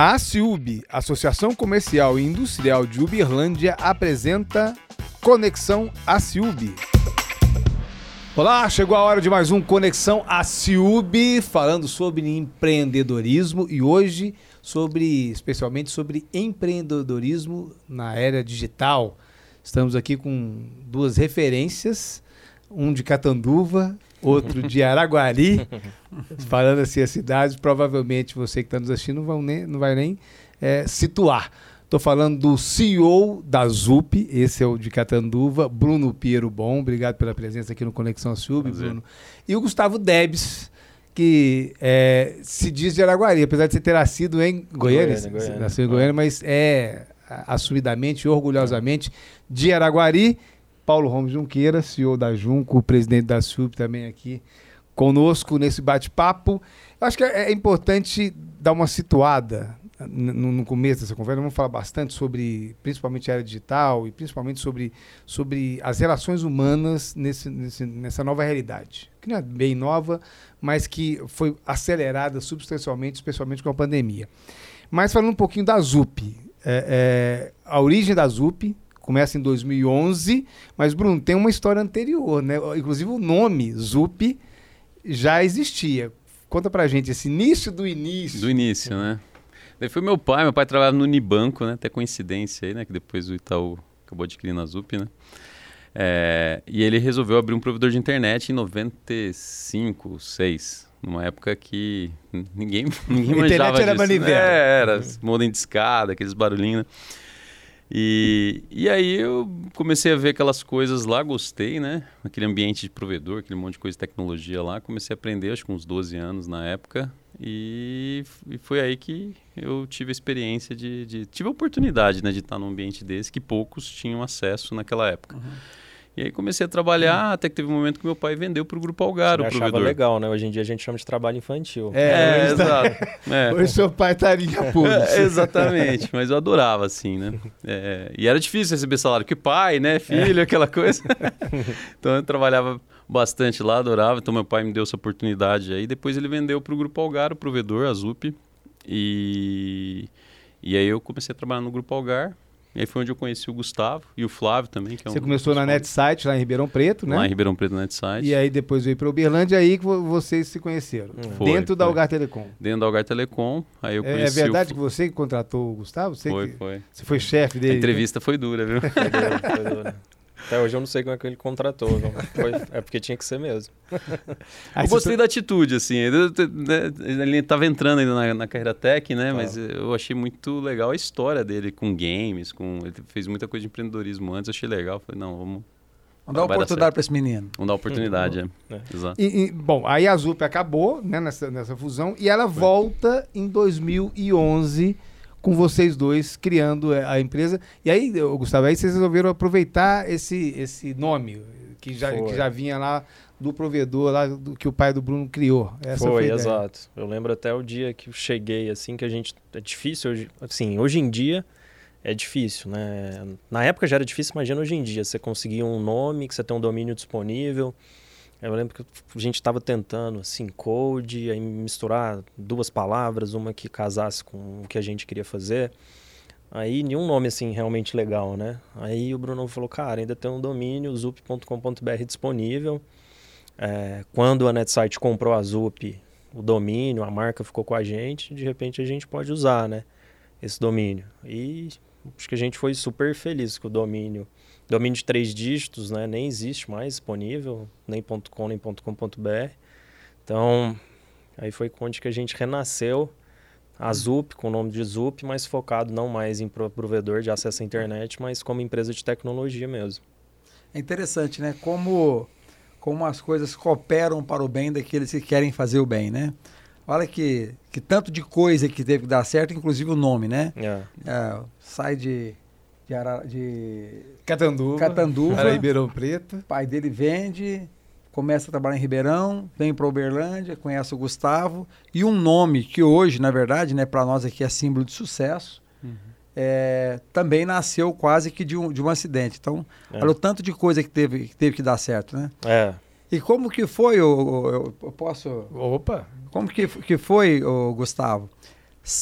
A ACIUB, Associação Comercial e Industrial de Uberlândia, apresenta Conexão ACIUB. Olá, chegou a hora de mais um Conexão ACIUB, falando sobre empreendedorismo e hoje sobre, especialmente sobre empreendedorismo na era digital. Estamos aqui com duas referências, um de Catanduva outro de Araguari, falando assim as cidades, provavelmente você que está nos assistindo não, nem, não vai nem é, situar. Estou falando do CEO da ZUP, esse é o de Catanduva, Bruno Piero Bom, obrigado pela presença aqui no Conexão Sub, Bruno. E o Gustavo Debs, que é, se diz de Araguari, apesar de você ter nascido em Goiânia, Goiânia, Goiânia. nasceu em Goiânia, mas é assumidamente e orgulhosamente de Araguari Paulo Ramos Junqueira, CEO da Junco, presidente da SUB também aqui conosco nesse bate-papo. Acho que é, é importante dar uma situada no, no, começo dessa conversa. Vamos falar bastante sobre, principalmente a era digital e principalmente sobre, sobre as relações humanas nesse, nesse, nessa nova realidade, que não é bem nova, mas que foi acelerada substancialmente, especialmente com a pandemia. Mas falando um pouquinho da ZUP, é, é, a origem da ZUP, começa em 2011, mas Bruno, tem uma história anterior, né? Inclusive o nome Zup já existia. Conta pra gente esse início do início. Do início, né? Daí foi meu pai, meu pai trabalhava no Unibanco, né? Até coincidência aí, né? Que depois o Itaú acabou adquirindo a Zup, né? É, e ele resolveu abrir um provedor de internet em 95, 6. Numa época que ninguém, ninguém manjava internet era disso. manivela. É, era modem de escada, aqueles barulhinhos, né? E, e aí eu comecei a ver aquelas coisas lá, gostei, né? Aquele ambiente de provedor, aquele monte de coisa de tecnologia lá. Comecei a aprender, acho que uns 12 anos na época. E, e foi aí que eu tive a experiência de, de, Tive a oportunidade né, de estar num ambiente desse que poucos tinham acesso naquela época. Uhum. E aí comecei a trabalhar, até que teve um momento que meu pai vendeu para o Grupo Algar, Você o provedor. legal, né? Hoje em dia a gente chama de trabalho infantil. É, é exato. É. Hoje seu pai estaria puro. É, exatamente, mas eu adorava, assim, né? É, e era difícil receber salário, que pai, né? Filho, aquela coisa. então eu trabalhava bastante lá, adorava. Então meu pai me deu essa oportunidade aí. Depois ele vendeu para o Grupo Algar, o provedor, a ZUP. E, e aí eu comecei a trabalhar no Grupo Algar. E aí foi onde eu conheci o Gustavo e o Flávio também. Que é Você um começou na NetSite, lá em Ribeirão Preto, né? Lá em Ribeirão Preto, na NetSite. E aí depois veio para Uberlândia, aí que vocês se conheceram. Hum. Foi, dentro foi. da Algar Telecom. Dentro da Algar Telecom. Aí eu é, conheci é verdade o... que você contratou o Gustavo? Você foi, que... foi. Você foi chefe dele? A entrevista né? foi dura, viu? foi dura, foi dura. Até hoje eu não sei como é que ele contratou. Foi, é porque tinha que ser mesmo. eu gostei da atitude, assim. Né, ele estava entrando ainda na, na, carreira tech, né? Ah. Mas eu achei muito legal a história dele com games, com ele fez muita coisa de empreendedorismo antes, eu achei legal. Falei, não, vamos. Vamos dar oportunidade para esse menino. Vamos dar oportunidade, é. é. Exato. E, e, bom, aí a Zup acabou né, nessa, nessa fusão e ela Foi. volta em 2011 com vocês dois criando é, a empresa. E aí, Gustavo, aí vocês resolveram aproveitar esse, esse nome que já, que já vinha lá do provedor lá do, que o pai do Bruno criou. Essa foi, foi exato. Eu lembro até o dia que eu cheguei, assim, que a gente. É difícil hoje. Assim, hoje em dia é difícil, né? Na época já era difícil, imagina hoje em dia. Você conseguir um nome, que você tem um domínio disponível. Eu lembro que a gente estava tentando, assim, code, aí misturar duas palavras, uma que casasse com o que a gente queria fazer. Aí nenhum nome, assim, realmente legal, né? Aí o Bruno falou, cara, ainda tem um domínio, zup.com.br disponível. É, quando a NetSite comprou a Zup, o domínio, a marca ficou com a gente, de repente a gente pode usar, né? Esse domínio. E acho que a gente foi super feliz com o domínio Domínio de três dígitos, né? Nem existe mais disponível, nem .com, nem .com.br. Então, aí foi onde que a gente renasceu a Zup, com o nome de Zup, mas focado não mais em provedor de acesso à internet, mas como empresa de tecnologia mesmo. É interessante, né? Como, como as coisas cooperam para o bem daqueles que querem fazer o bem, né? Olha que, que tanto de coisa que teve que dar certo, inclusive o nome, né? É. É, sai de de, Ara, de Catanduva, Catanduva Ribeirão Preto. pai dele vende, começa a trabalhar em Ribeirão, vem para Uberlândia, conhece o Gustavo e um nome que hoje, na verdade, né, para nós aqui é símbolo de sucesso. Uhum. É, também nasceu quase que de um, de um acidente. Então, é. olha o tanto de coisa que teve, que teve que dar certo, né? É. E como que foi, eu, eu, eu posso... Opa! Como que, que foi, o Gustavo?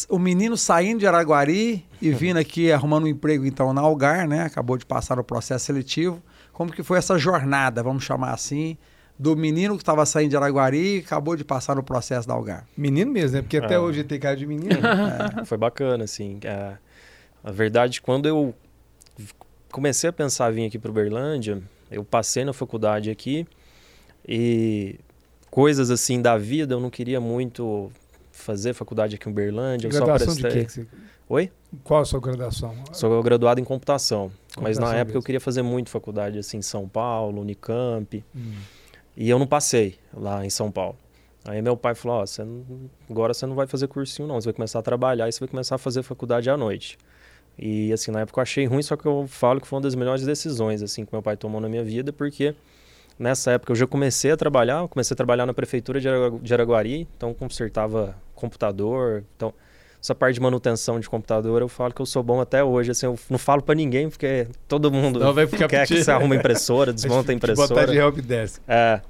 O menino saindo de Araguari e vindo aqui arrumando um emprego então na Algar, né? Acabou de passar no processo seletivo. Como que foi essa jornada, vamos chamar assim, do menino que estava saindo de Araguari e acabou de passar no processo da Algar? Menino mesmo, né? Porque até ah. hoje tem cara de menino. é. Foi bacana, assim. É, a verdade, quando eu comecei a pensar em vir aqui para Uberlândia, eu passei na faculdade aqui e coisas assim da vida eu não queria muito fazer faculdade aqui em Uberlândia. Graduação eu só prestei... de quê? Você... Oi? Qual a sua graduação? Sou graduado em computação. computação mas na época mesmo. eu queria fazer muito faculdade assim em São Paulo, Unicamp. Hum. E eu não passei lá em São Paulo. Aí meu pai falou, oh, você não... agora você não vai fazer cursinho não, você vai começar a trabalhar e você vai começar a fazer faculdade à noite. E assim, na época eu achei ruim, só que eu falo que foi uma das melhores decisões assim que meu pai tomou na minha vida, porque nessa época eu já comecei a trabalhar, comecei a trabalhar na prefeitura de Araguari, então consertava computador, então essa parte de manutenção de computador eu falo que eu sou bom até hoje, assim, eu não falo para ninguém porque todo mundo não vai ficar quer que você arruma impressora, desmonta a impressora. Botar de help desk. É.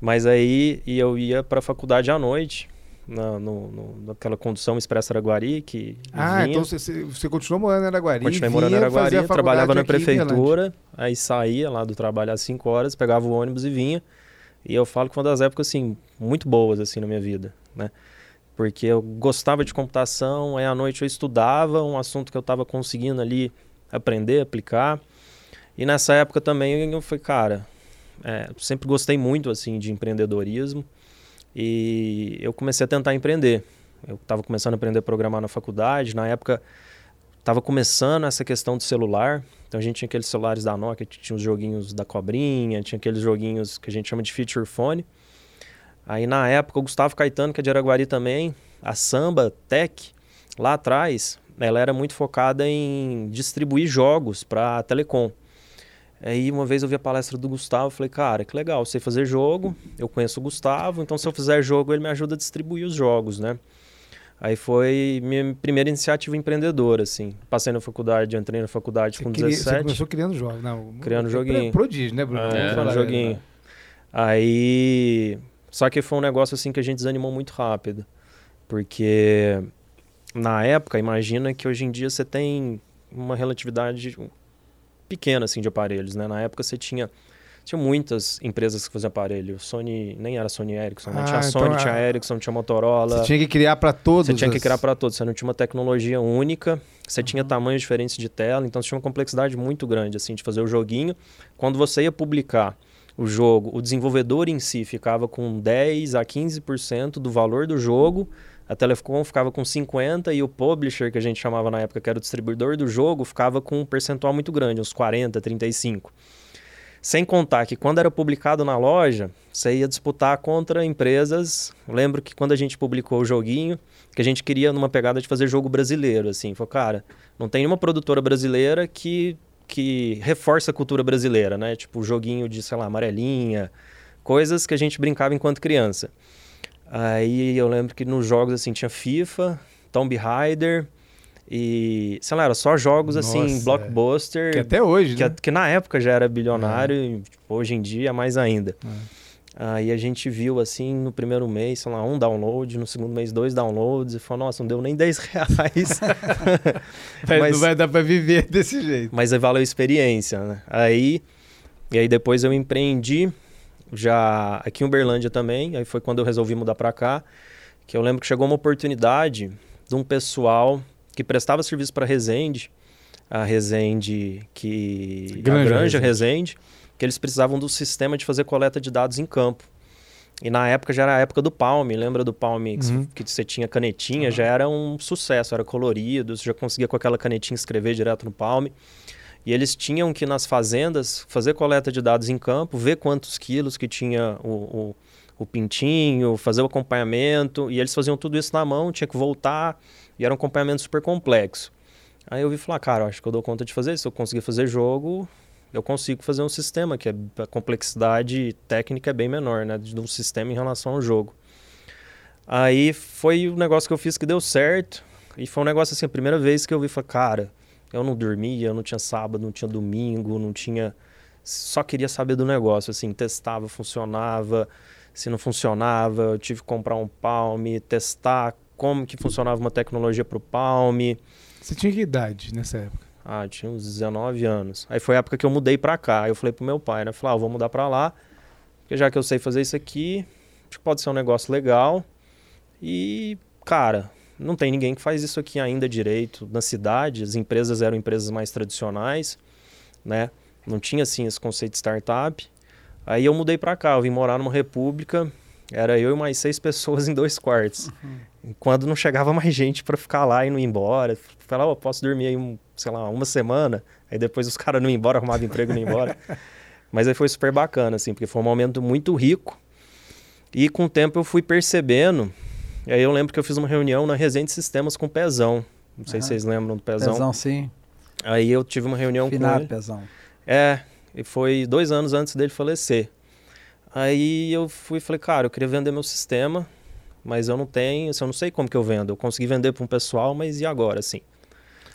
Mas aí e eu ia para a faculdade à noite, na, no, no, naquela condução Expresso Araguari que Ah, vinha. então você, você continuou morando em Araguari? Continuei morando em Araguari, trabalhava na prefeitura, aí saía lá do trabalho às 5 horas, pegava o ônibus e vinha. E eu falo que foi uma das épocas assim muito boas assim na minha vida, né? Porque eu gostava de computação, aí à noite eu estudava um assunto que eu estava conseguindo ali aprender, aplicar. E nessa época também eu fui, cara, é, sempre gostei muito assim de empreendedorismo. E eu comecei a tentar empreender. Eu estava começando a aprender a programar na faculdade. Na época, estava começando essa questão do celular. Então a gente tinha aqueles celulares da Nokia, tinha os joguinhos da cobrinha, tinha aqueles joguinhos que a gente chama de feature phone. Aí na época, o Gustavo Caetano, que é de Araguari também, a Samba Tech, lá atrás, ela era muito focada em distribuir jogos para telecom. Aí uma vez eu vi a palestra do Gustavo, falei, cara, que legal, sei fazer jogo, eu conheço o Gustavo, então se eu fizer jogo, ele me ajuda a distribuir os jogos, né? Aí foi minha primeira iniciativa empreendedora, assim. Passei na faculdade, entrei na faculdade você com queria, 17. Você começou criando jogos, não? Criando joguinho. Prodígio, né, Bruno? É, criando joguinho. Aí... Só que foi um negócio, assim, que a gente desanimou muito rápido. Porque na época, imagina que hoje em dia você tem uma relatividade pequena assim de aparelhos, né? Na época você tinha tinha muitas empresas que faziam aparelho. Sony nem era Sony Ericsson, né? Tinha então Sony, tinha Ericsson, tinha Motorola. Você tinha que criar para todos. Você tinha que criar para todos. Você não tinha uma tecnologia única. Você uhum. tinha tamanhos diferentes de tela, então você tinha uma complexidade muito grande assim de fazer o joguinho. Quando você ia publicar o jogo, o desenvolvedor em si ficava com 10 a 15% do valor do jogo a Telecom ficava com 50% e o publisher, que a gente chamava na época, que era o distribuidor do jogo, ficava com um percentual muito grande, uns 40%, 35%. Sem contar que quando era publicado na loja, você ia disputar contra empresas. lembro que quando a gente publicou o joguinho, que a gente queria numa pegada de fazer jogo brasileiro, assim. Falei, cara, não tem nenhuma produtora brasileira que, que reforça a cultura brasileira, né? Tipo, joguinho de, sei lá, amarelinha, coisas que a gente brincava enquanto criança. Aí eu lembro que nos jogos assim tinha FIFA, Tomb Raider e, sei lá, era só jogos assim, Nossa, assim, blockbuster. É. Que até hoje, que, né? que na época já era bilionário é. e tipo, hoje em dia mais ainda. É. Aí a gente viu assim no primeiro mês, sei lá, um download, no segundo mês dois downloads, e falou, nossa, não deu nem 10 reais. mas, não vai dar para viver desse jeito. Mas aí valeu a experiência, né? Aí, e aí depois eu empreendi já aqui em Uberlândia também, aí foi quando eu resolvi mudar para cá, que eu lembro que chegou uma oportunidade de um pessoal que prestava serviço para Resende, a Resende que Granja, a Granja Resende, que eles precisavam do sistema de fazer coleta de dados em campo. E na época já era a época do Palm, lembra do Palm uhum. que você tinha canetinha, uhum. já era um sucesso, era colorido, você já conseguia com aquela canetinha escrever direto no Palm. E eles tinham que nas fazendas fazer coleta de dados em campo, ver quantos quilos que tinha o, o, o pintinho, fazer o acompanhamento. E eles faziam tudo isso na mão, tinha que voltar. E era um acompanhamento super complexo. Aí eu vi falar, cara, acho que eu dou conta de fazer isso. Se eu conseguir fazer jogo, eu consigo fazer um sistema que é, a complexidade técnica é bem menor, né? De um sistema em relação ao jogo. Aí foi o negócio que eu fiz que deu certo. E foi um negócio assim, a primeira vez que eu vi, falei, cara, eu não dormia, eu não tinha sábado, não tinha domingo, não tinha. Só queria saber do negócio, assim, testava, funcionava. Se não funcionava, eu tive que comprar um Palm, testar como que funcionava uma tecnologia para o Palm. Você tinha que idade nessa época? Ah, tinha uns 19 anos. Aí foi a época que eu mudei para cá. Aí eu falei pro meu pai, né? Falei, ah, eu vou mudar para lá, porque já que eu sei fazer isso aqui, acho que pode ser um negócio legal. E, cara, não tem ninguém que faz isso aqui ainda direito. Na cidade, as empresas eram empresas mais tradicionais, né? Não tinha, assim, esse conceito de startup. Aí eu mudei para cá, eu vim morar numa república, era eu e mais seis pessoas em dois quartos. Uhum. Quando não chegava mais gente para ficar lá e não ir embora, falava, oh, posso dormir aí, um, sei lá, uma semana. Aí depois os caras não iam embora, arrumavam emprego e não iam embora. Mas aí foi super bacana, assim, porque foi um momento muito rico. E com o tempo eu fui percebendo. E aí eu lembro que eu fiz uma reunião na Resende Sistemas com o Pezão. Não sei uhum. se vocês lembram do Pezão. Pezão, sim. Aí eu tive uma reunião Finado, com ele. Pezão. É, e foi dois anos antes dele falecer. Aí eu fui e falei, cara, eu queria vender meu sistema, mas eu não tenho, assim, eu não sei como que eu vendo. Eu consegui vender para um pessoal, mas e agora, assim?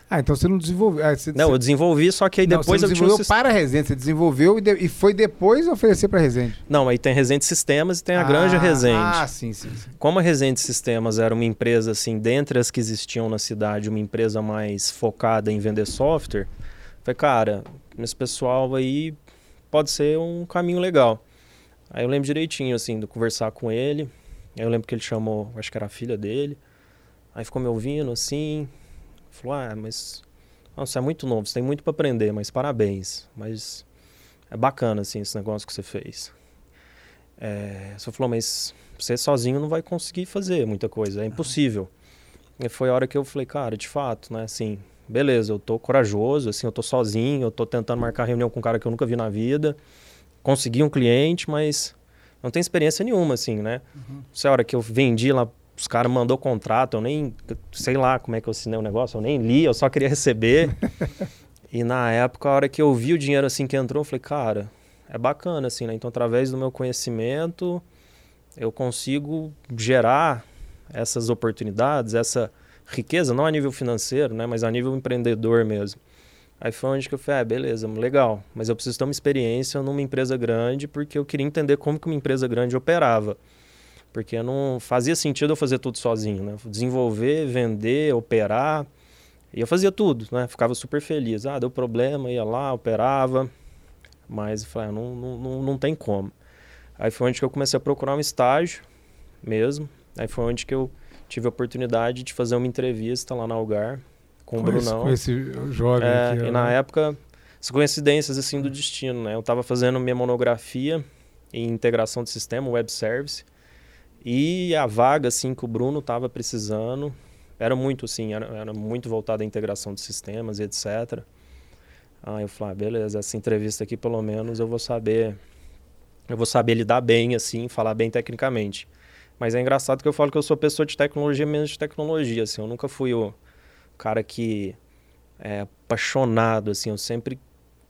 Ah, então você não desenvolveu. Ah, você, não, eu desenvolvi, só que aí não, depois você desenvolveu eu tinha... para a Resende, você desenvolveu e, de... e foi depois oferecer para a Resende. Não, aí tem Resende Sistemas e tem a ah, Granja Resende. Ah, sim, sim, sim, Como a Resende Sistemas era uma empresa, assim, dentre as que existiam na cidade, uma empresa mais focada em vender software, falei, cara, esse pessoal aí pode ser um caminho legal. Aí eu lembro direitinho, assim, de conversar com ele. Aí eu lembro que ele chamou, acho que era a filha dele. Aí ficou me ouvindo, assim. Falou, ah, mas... Nossa, você é muito novo, você tem muito para aprender, mas parabéns. Mas é bacana, assim, esse negócio que você fez. É, você falou, mas você sozinho não vai conseguir fazer muita coisa, é impossível. E foi a hora que eu falei, cara, de fato, né, assim, beleza, eu tô corajoso, assim, eu tô sozinho, eu tô tentando marcar reunião com um cara que eu nunca vi na vida, consegui um cliente, mas não tem experiência nenhuma, assim, né? Uhum. Essa hora que eu vendi lá, os caras mandou contrato, eu nem, sei lá como é que eu assinei o negócio, eu nem li, eu só queria receber. e na época, a hora que eu vi o dinheiro assim que entrou, eu falei, cara, é bacana, assim, né? Então, através do meu conhecimento, eu consigo gerar essas oportunidades, essa riqueza, não a nível financeiro, né, mas a nível empreendedor mesmo. Aí foi onde que eu falei, ah, beleza, legal, mas eu preciso ter uma experiência numa empresa grande porque eu queria entender como que uma empresa grande operava. Porque não fazia sentido eu fazer tudo sozinho, né? Desenvolver, vender, operar, e eu fazia tudo, né? Ficava super feliz. Ah, deu problema, ia lá, operava, mas eu falei, ah, não, não, não tem como. Aí foi onde que eu comecei a procurar um estágio mesmo. Aí foi onde que eu tive a oportunidade de fazer uma entrevista lá na Algar com, o Brunão. Com esse jovem é, aqui, E na época, as coincidências assim do destino, né? Eu estava fazendo minha monografia em integração de sistema, web service, e a vaga assim que o Bruno estava precisando era muito assim, era, era muito voltada à integração de sistemas e etc. Aí eu falei, ah, beleza, essa entrevista aqui pelo menos eu vou saber eu vou saber lidar bem assim, falar bem tecnicamente. Mas é engraçado que eu falo que eu sou pessoa de tecnologia menos de tecnologia, assim. Eu nunca fui o cara que é apaixonado, assim. Eu sempre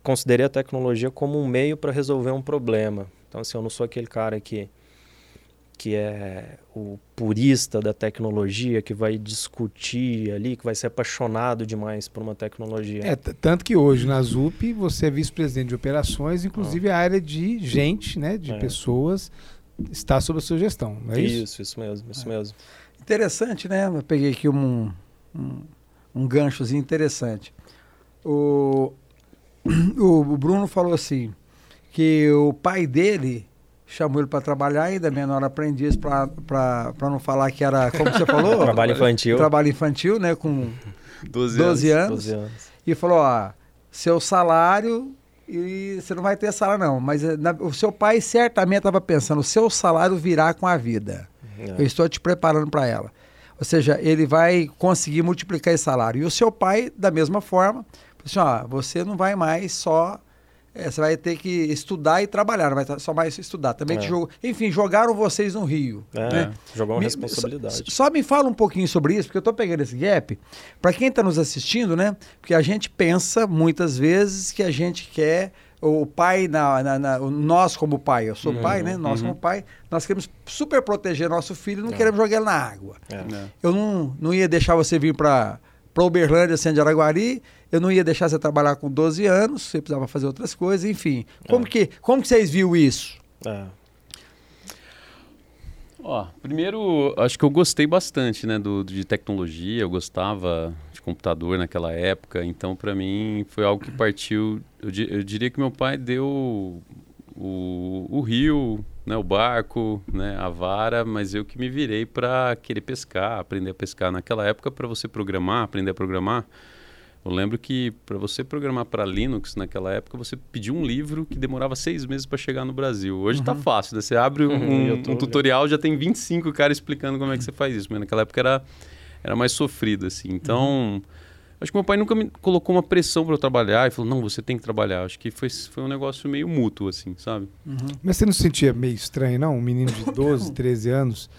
considerei a tecnologia como um meio para resolver um problema. Então, assim, eu não sou aquele cara que que é o purista da tecnologia, que vai discutir ali, que vai ser apaixonado demais por uma tecnologia. É, tanto que hoje na ZUP você é vice-presidente de operações, inclusive ah. a área de gente, né, de é. pessoas está sob a sua gestão, não é isso? Isso, isso mesmo, isso é. mesmo. Interessante, né? Eu peguei aqui um, um, um ganchozinho interessante. O, o Bruno falou assim, que o pai dele chamou ele para trabalhar ainda, menor aprendiz, para não falar que era, como você falou? trabalho infantil. Trabalho infantil, né? Com 12, 12 anos. anos. 12 anos. E falou, ó, seu salário e você não vai ter salário não. Mas eh, na, o seu pai certamente estava pensando, o seu salário virá com a vida. É. Eu estou te preparando para ela. Ou seja, ele vai conseguir multiplicar esse salário. E o seu pai, da mesma forma, assim, ó, você não vai mais só é, você vai ter que estudar e trabalhar, não vai só mais estudar. Também é. jogo, enfim, jogaram vocês no Rio. É, né? jogou uma me, responsabilidade. Só, só, me fala um pouquinho sobre isso, porque eu estou pegando esse gap. Para quem está nos assistindo, né? Porque a gente pensa muitas vezes que a gente quer o pai, na, na, na, nós como pai, eu sou uhum, pai, né? Nós uhum. como pai, nós queremos super proteger nosso filho, não é. queremos jogar ele na água. É. Eu não, não ia deixar você vir para para Uberlândia, assim, de Araguari, eu não ia deixar você trabalhar com 12 anos, você precisava fazer outras coisas, enfim. Como, é. que, como que vocês viram isso? É. Ó, primeiro, acho que eu gostei bastante, né, do, de tecnologia, eu gostava de computador naquela época, então para mim foi algo que partiu, eu, eu, diria que meu pai deu o, o rio, né, o barco, né, a vara, mas eu que me virei para querer pescar, aprender a pescar. Naquela época, para você programar, aprender a programar, eu lembro que para você programar para Linux naquela época, você pediu um livro que demorava seis meses para chegar no Brasil. Hoje está uhum. fácil, né? Você abre um, uhum, um, tutorial, já tem 25 caras explicando como é que você faz isso. Mas naquela época era, era mais sofrido, assim. Então, uhum. Acho que meu pai nunca me colocou uma pressão para eu trabalhar e falou, não, você tem que trabalhar. Acho que foi, foi um negócio meio mútuo, assim, sabe? Uhum. Mas você não se sentia meio estranho, não? Um menino de 12, 13 anos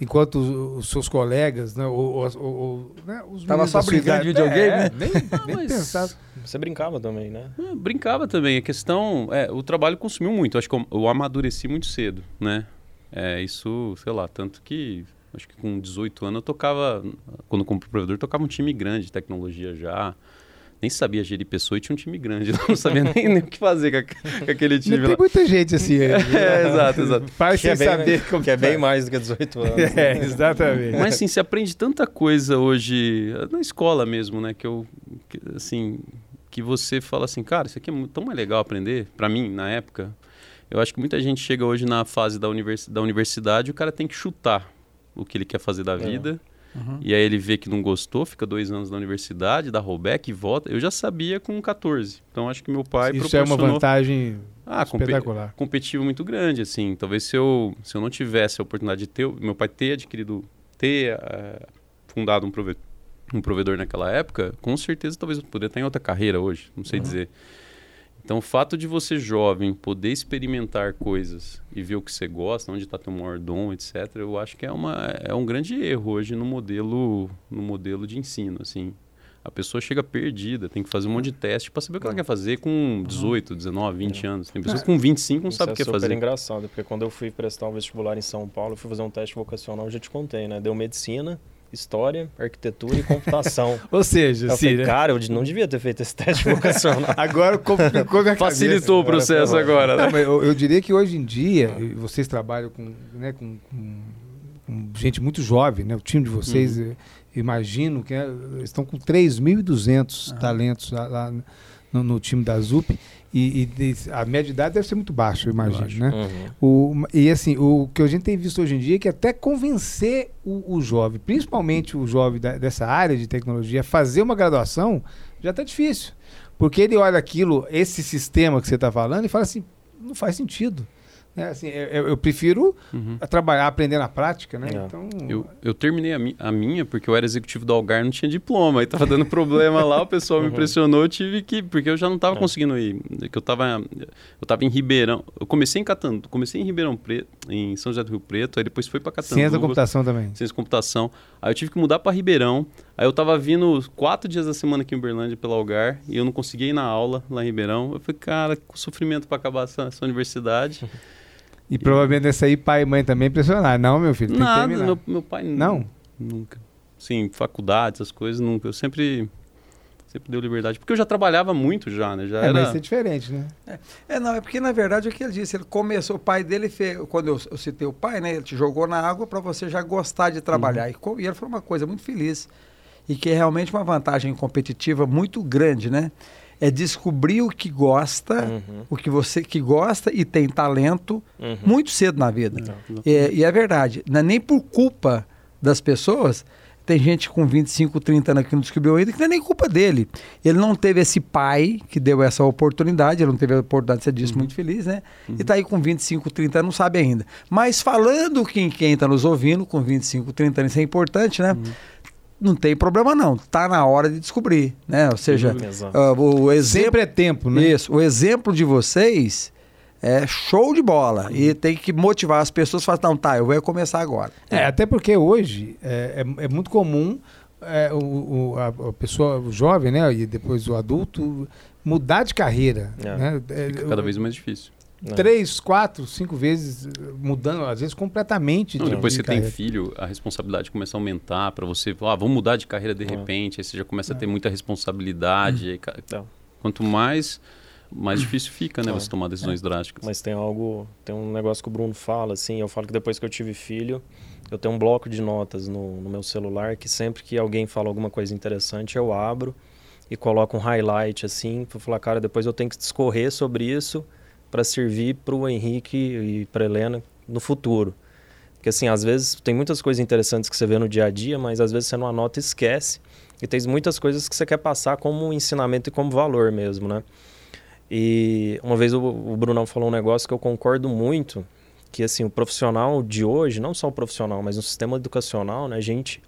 enquanto os, os seus colegas, né, ou, ou, ou né, os Tava só brincando de videogame, é, né? Nem, nem pensar. Você brincava também, né? É, brincava também. A questão é, o trabalho consumiu muito. Acho que eu, eu amadureci muito cedo, né? É, isso, sei lá, tanto que acho que com 18 anos eu tocava, quando como provedor, tocava um time grande de tecnologia já nem sabia gerir pessoa e tinha um time grande. Não sabia nem, nem o que fazer com, a, com aquele time. Não lá. tem muita gente assim. é, é, exato, exato. Faz sem é bem, saber como Que é bem mais do que 18 anos. É, né? exatamente. Mas assim, se aprende tanta coisa hoje, na escola mesmo, né? Que eu, que, assim, que você fala assim, cara, isso aqui é tão mais legal aprender, para mim, na época. Eu acho que muita gente chega hoje na fase da, univers, da universidade e o cara tem que chutar o que ele quer fazer da é. vida. Uhum. E aí ele vê que não gostou, fica dois anos na universidade, dá rollback e volta. Eu já sabia com 14. Então acho que meu pai Isso é uma vantagem ah, espetacular. competitivo muito grande, assim. Talvez se eu, se eu não tivesse a oportunidade de ter... Meu pai ter adquirido... Ter uh, fundado um provedor, um provedor naquela época, com certeza talvez eu poderia estar em outra carreira hoje. Não sei uhum. dizer. Então, o fato de você jovem poder experimentar coisas e ver o que você gosta, onde está teu maior dom, etc., eu acho que é, uma, é um grande erro hoje no modelo, no modelo de ensino, assim. A pessoa chega perdida, tem que fazer um monte de teste para saber o que ela quer fazer com 18, 19, 20 anos. Tem pessoas com 25 não sabe o que é fazer. É engraçado, porque quando eu fui prestar um vestibular em São Paulo, eu fui fazer um teste vocacional, já te contei, né? Deu medicina, história, arquitetura e computação. Ou seja, eu sim, falei, né? cara, eu não devia ter feito esse teste vocacional. agora complicou minha Facilitou cabeça. o processo agora. Não, eu, eu, diria que hoje em dia, vocês trabalham com, né, com, com, com gente muito jovem, né? O time de vocês, uhum. imagino que é, estão com 3.200 uhum. talentos lá, lá no, no, time da ZUP. E, e, a média de idade deve ser muito baixa, eu imagino, né? Uhum. O, e assim, o que a gente tem visto hoje em dia é que até convencer o, o jovem, principalmente o jovem da, dessa área de tecnologia, a fazer uma graduação, já está difícil. Porque ele olha aquilo, esse sistema que você está falando, e fala assim, não faz sentido. É, assim, eu, eu prefiro uhum. trabalhar, aprender na prática, né? É. Então... Eu, eu terminei a, mi a, minha porque eu era executivo do Algar não tinha diploma. Aí tava dando problema lá, o pessoal me impressionou, eu tive que... Porque eu já não tava é. conseguindo ir. Que eu tava, eu tava em Ribeirão. Eu comecei em Catandu, comecei em Ribeirão Preto, em São José do Rio Preto, aí depois foi para Catandu. Ciência da computação também. Ciência da computação. Aí eu tive que mudar para Ribeirão. Aí eu tava vindo quatro dias da semana aqui em Uberlândia pelo Algar e eu não conseguia ir na aula lá em Ribeirão. Eu falei, cara, que sofrimento para acabar essa, essa universidade. E provavelmente nessa aí pai e mãe também pressionar. Não, meu filho, tem Nada, que meu, meu pai não. Nunca. Sim, faculdade, essas coisas, nunca. Eu sempre sempre deu liberdade. Porque eu já trabalhava muito já, né? Já é, era... mas isso é diferente, né? É, é, não, é porque na verdade é o que ele disse. Ele começou, o pai dele fez, quando eu, eu citei o pai, né? Ele te jogou na água para você já gostar de trabalhar. Uhum. E, e ele foi uma coisa muito feliz. E que é realmente uma vantagem competitiva muito grande, né? É descobrir o que gosta, uhum. o que você que gosta e tem talento uhum. muito cedo na vida. É, e é verdade, não é nem por culpa das pessoas. Tem gente com 25, 30 anos que não descobriu ainda, que não é nem culpa dele. Ele não teve esse pai que deu essa oportunidade, ele não teve a oportunidade de ser disso, uhum. muito feliz, né? Uhum. E está aí com 25, 30 anos, não sabe ainda. Mas falando quem está nos ouvindo, com 25, 30 anos, isso é importante, né? Uhum não tem problema não, tá na hora de descobrir, né? Ou seja, uh, o exemplo sempre é tempo, né? Isso, o exemplo de vocês é show de bola e tem que motivar as pessoas, falar, não, tá, eu vou começar agora. É, até porque hoje é, é, é muito comum é, o, o, a, a, pessoa, o jovem, né, e depois o adulto mudar de carreira, é. né? Fica cada vez mais difícil. Não. Três, quatro, cinco vezes mudando, às vezes completamente. Não, depois que você tem filho, a responsabilidade começa a aumentar para você. Ah, vamos mudar de carreira de repente. Aí você já começa a ter muita responsabilidade. Aí, quanto mais mais difícil fica, né? É. Você tomar decisões drásticas. Mas tem algo, tem um negócio que o Bruno fala, assim, eu falo que depois que eu tive filho, eu tenho um bloco de notas no, no meu celular que sempre que alguém fala alguma coisa interessante, eu abro e coloco um highlight, assim, pra falar, cara, depois eu tenho que discorrer sobre isso para servir para o Henrique e para Helena no futuro. Porque, assim, às vezes tem muitas coisas interessantes que você vê no dia a dia, mas às vezes você não anota e esquece. E tem muitas coisas que você quer passar como ensinamento e como valor mesmo, né? E uma vez o, o Brunão falou um negócio que eu concordo muito, que assim, o profissional de hoje, não só o profissional, mas no sistema educacional, né, a gente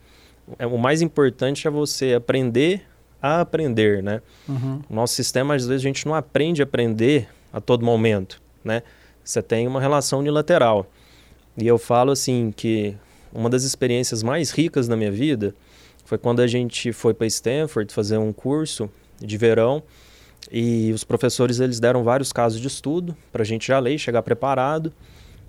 é, o mais importante é você aprender a aprender, né? Uhum. O nosso sistema às vezes a gente não aprende a aprender a todo momento, né? Você tem uma relação unilateral. E eu falo assim que uma das experiências mais ricas na minha vida foi quando a gente foi para Stanford fazer um curso de verão e os professores eles deram vários casos de estudo para a gente já ler, chegar preparado.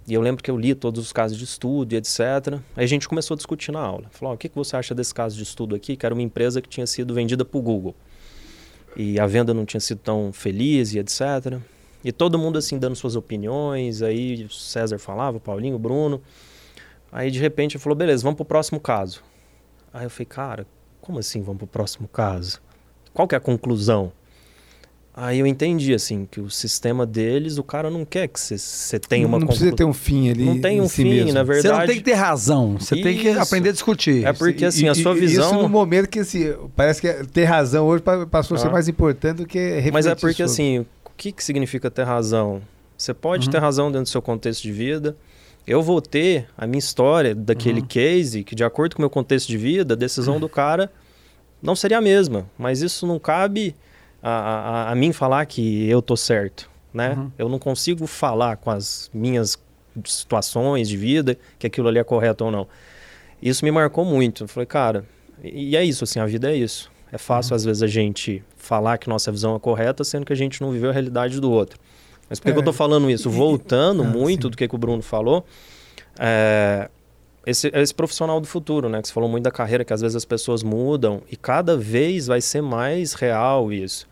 E eu lembro que eu li todos os casos de estudo e etc. Aí a gente começou a discutir na aula. Falou: "Ó, o que, que você acha desse caso de estudo aqui? Que era uma empresa que tinha sido vendida para o Google. E a venda não tinha sido tão feliz e etc. E todo mundo assim dando suas opiniões. Aí o César falava, o Paulinho, o Bruno. Aí de repente ele falou: beleza, vamos para o próximo caso. Aí eu falei: cara, como assim vamos para o próximo caso? Qual que é a conclusão? Aí eu entendi, assim, que o sistema deles, o cara não quer que você tenha uma não precisa ter um fim ali. Não tem um si fim, mesmo. na Você verdade. não tem que ter razão, você tem que aprender a discutir. É porque, assim, a E- sua e- visão- Isso no momento que assim, parece que ter razão hoje pa- passou a ser Ah. mais importante do que refletir Mas é porque, sobre. assim, que, que significa ter razão? Você pode Uhum. ter razão dentro do seu contexto de vida. Eu vou ter a minha história daquele Uhum. case que, de acordo com o meu contexto de vida, a decisão do cara não seria a mesma. Mas isso não cabe a, a, a mim falar que eu tô certo, né? Uhum. Eu não consigo falar com as minhas situações de vida que aquilo ali é correto ou não. Isso me marcou muito. Eu falei, cara, e e é isso, assim, a vida é isso. É fácil, às vezes, a gente falar que nossa visão é correta, sendo que a gente não viveu a realidade do outro. Mas por que, que eu tô É, falando isso? e- Voltando ah, muito sim. do que, que o Bruno falou, é, esse, esse profissional do futuro, né? Que você falou muito da carreira, que às vezes as pessoas mudam e cada vez vai ser mais real isso.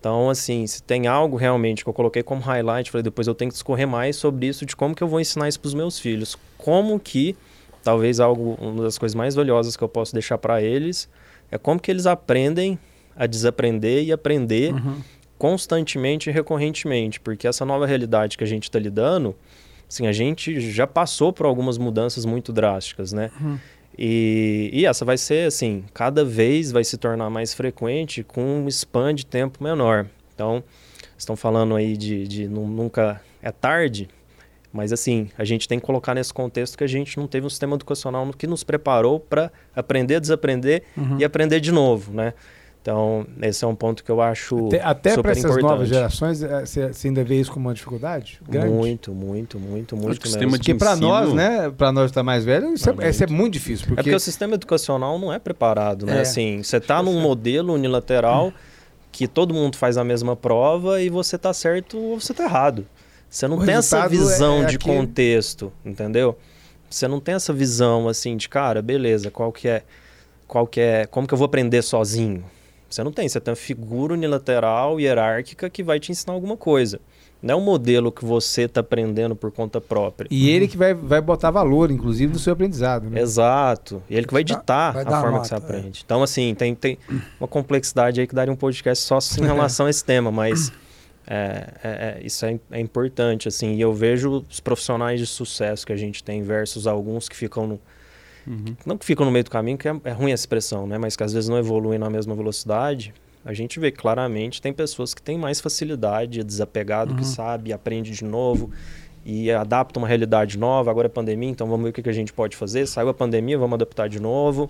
Então, assim, se tem algo realmente que eu coloquei como highlight, falei, depois eu tenho que discorrer mais sobre isso, de como que eu vou ensinar isso para os meus filhos. Como que, talvez algo, uma das coisas mais valiosas que eu posso deixar para eles, é como que eles aprendem a desaprender e aprender Uhum. constantemente e recorrentemente, porque essa nova realidade que a gente está lidando, assim, a gente já passou por algumas mudanças muito drásticas, né? Uhum. E, e essa vai ser, assim, cada vez vai se tornar mais frequente com um span de tempo menor. Então, estão falando aí de, de nu- nunca é tarde, mas assim, a gente tem que colocar nesse contexto que a gente não teve um sistema educacional que nos preparou para aprender, desaprender Uhum. e aprender de novo, né? Então, esse é um ponto que eu acho Até, até super para essas importante. novas gerações, é, você ainda vê isso como uma dificuldade grande? Muito, muito, muito, muito Acho que o mesmo. sistema de Porque para ensino- nós, né, para nós que tá mais velho, isso, Ah, é, isso é muito difícil, É porque, porque o sistema educacional não é preparado, né? É. Assim, você tá num modelo unilateral que todo mundo faz a mesma prova e você tá certo ou você tá errado. Você não O tem essa visão é de contexto, entendeu? Você não tem essa visão assim de, cara, beleza, qual que é qual que é, como que eu vou aprender sozinho? Você não tem, você tem uma figura unilateral hierárquica que vai te ensinar alguma coisa. Não é um modelo que você está aprendendo por conta própria. e ele que vai, vai botar valor, inclusive, no seu aprendizado, né? Exato. E ele que vai ditar vai a forma que você é. aprende. Então, assim, tem, tem uma complexidade aí que daria um podcast só em relação a esse tema, mas é, é- é- isso é, é importante, assim. E eu vejo os profissionais de sucesso que a gente tem versus alguns que ficam no, Uhum. não que ficam no meio do caminho, que é, é ruim essa expressão, né? Mas que às vezes não evoluem na mesma velocidade. A gente vê claramente, tem pessoas que têm mais facilidade, é desapegado, que Uhum. sabe, aprende de novo e adapta uma realidade nova. Agora é pandemia, então vamos ver o que que a gente pode fazer. Saiu a pandemia, vamos adaptar de novo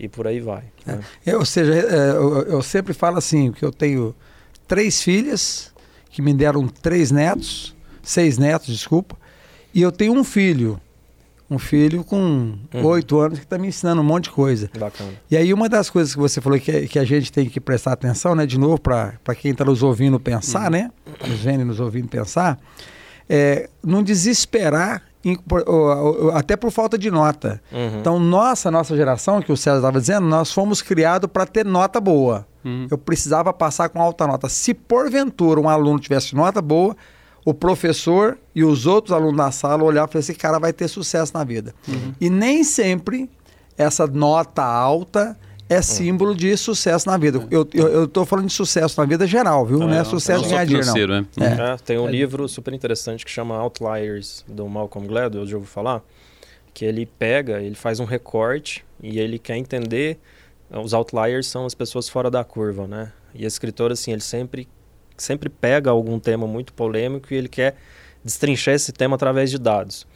e por aí vai. né? É, ou seja, é, eu, eu sempre falo assim, que eu tenho três filhas que me deram três netos, seis netos, desculpa, e eu tenho um filho, um filho com Uhum. oito anos que está me ensinando um monte de coisa. Bacana. E aí uma das coisas que você falou que, que a gente tem que prestar atenção, né, de novo, para quem está nos ouvindo pensar, né, nos vendo e nos ouvindo pensar, é não desesperar até por falta de nota. Uhum. Então, nossa, nossa geração, que o César estava dizendo, nós fomos criados para ter nota boa. Uhum. Eu precisava passar com alta nota. Se porventura um aluno tivesse nota boa, o professor e os outros alunos da sala olhavam e falavam: esse cara vai ter sucesso na vida. E nem sempre essa nota alta é símbolo de sucesso na vida. Eu, eu, eu tô falando de sucesso na vida geral, viu? não, é não, sucesso Não de só ganhar dinheiro, não. né? É, tem um livro super interessante que chama Outliers, do Malcolm Gladwell, já ouviu falar? Que ele pega, ele faz um recorte e ele quer entender... Os outliers são as pessoas fora da curva, né? E esse escritor, assim, ele sempre, sempre pega algum tema muito polêmico e ele quer destrinchar esse tema através de dados.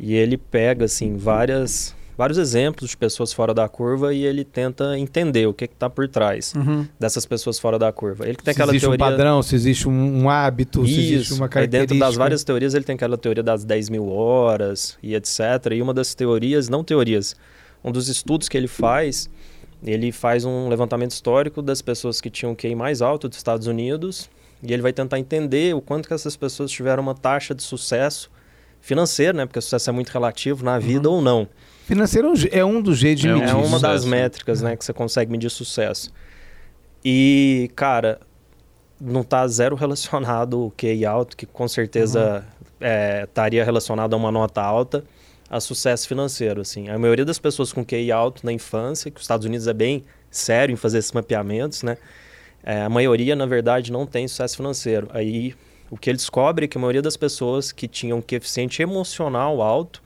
E ele pega, assim, várias, vários exemplos de pessoas fora da curva e ele tenta entender o que está por trás Uhum. dessas pessoas fora da curva. Ele tem se aquela existe teoria... um padrão, se existe um, um hábito, se existe Isso. uma Aí característica. dentro das várias teorias, ele tem aquela teoria das 10 mil horas e etc. E uma das teorias, não teorias, um dos estudos que ele faz, ele faz um levantamento histórico das pessoas que tinham o QI mais alto dos Estados Unidos e ele vai tentar entender o quanto que essas pessoas tiveram uma taxa de sucesso financeiro, né? Porque o sucesso é muito relativo na vida ou não. Financeiro é um é dos jeitos de É medir. É uma das sucesso. métricas, né, que você consegue medir sucesso. E, cara, não tá zero relacionado o QI alto, que com certeza é, estaria relacionado a uma nota alta, a sucesso financeiro, assim. A maioria das pessoas com QI alto na infância, que os Estados Unidos é bem sério em fazer esses mapeamentos, né? é, a maioria, na verdade, não tem sucesso financeiro. Aí, o que ele descobre é que a maioria das pessoas que tinham coeficiente emocional alto,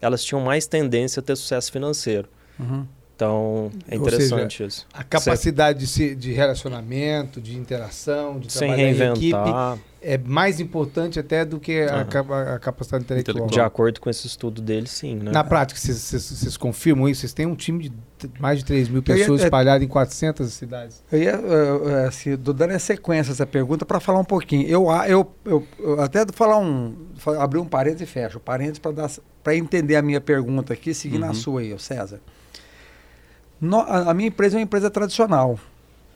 elas tinham mais tendência a ter sucesso financeiro. Uhum. Então, é Ou interessante isso. A capacidade de, se- de relacionamento, de interação, de Sem trabalhar em equipe reinventar, é mais importante até do que a, Aham. capa- a capacidade intelectual. de acordo com esse estudo dele, sim, né? Na prática, vocês- confirmam isso? Vocês têm um time de mais de 3 mil pessoas espalhadas em 400 cidades. Eu ia, assim, dando a sequência essa pergunta para falar um pouquinho. Eu, a- eu, eu, eu até falar um, abrir um parênteses e fecho. Parênteses para entender a minha pergunta aqui, seguindo a Uhum. sua aí, César. No- a, a minha empresa é uma empresa tradicional.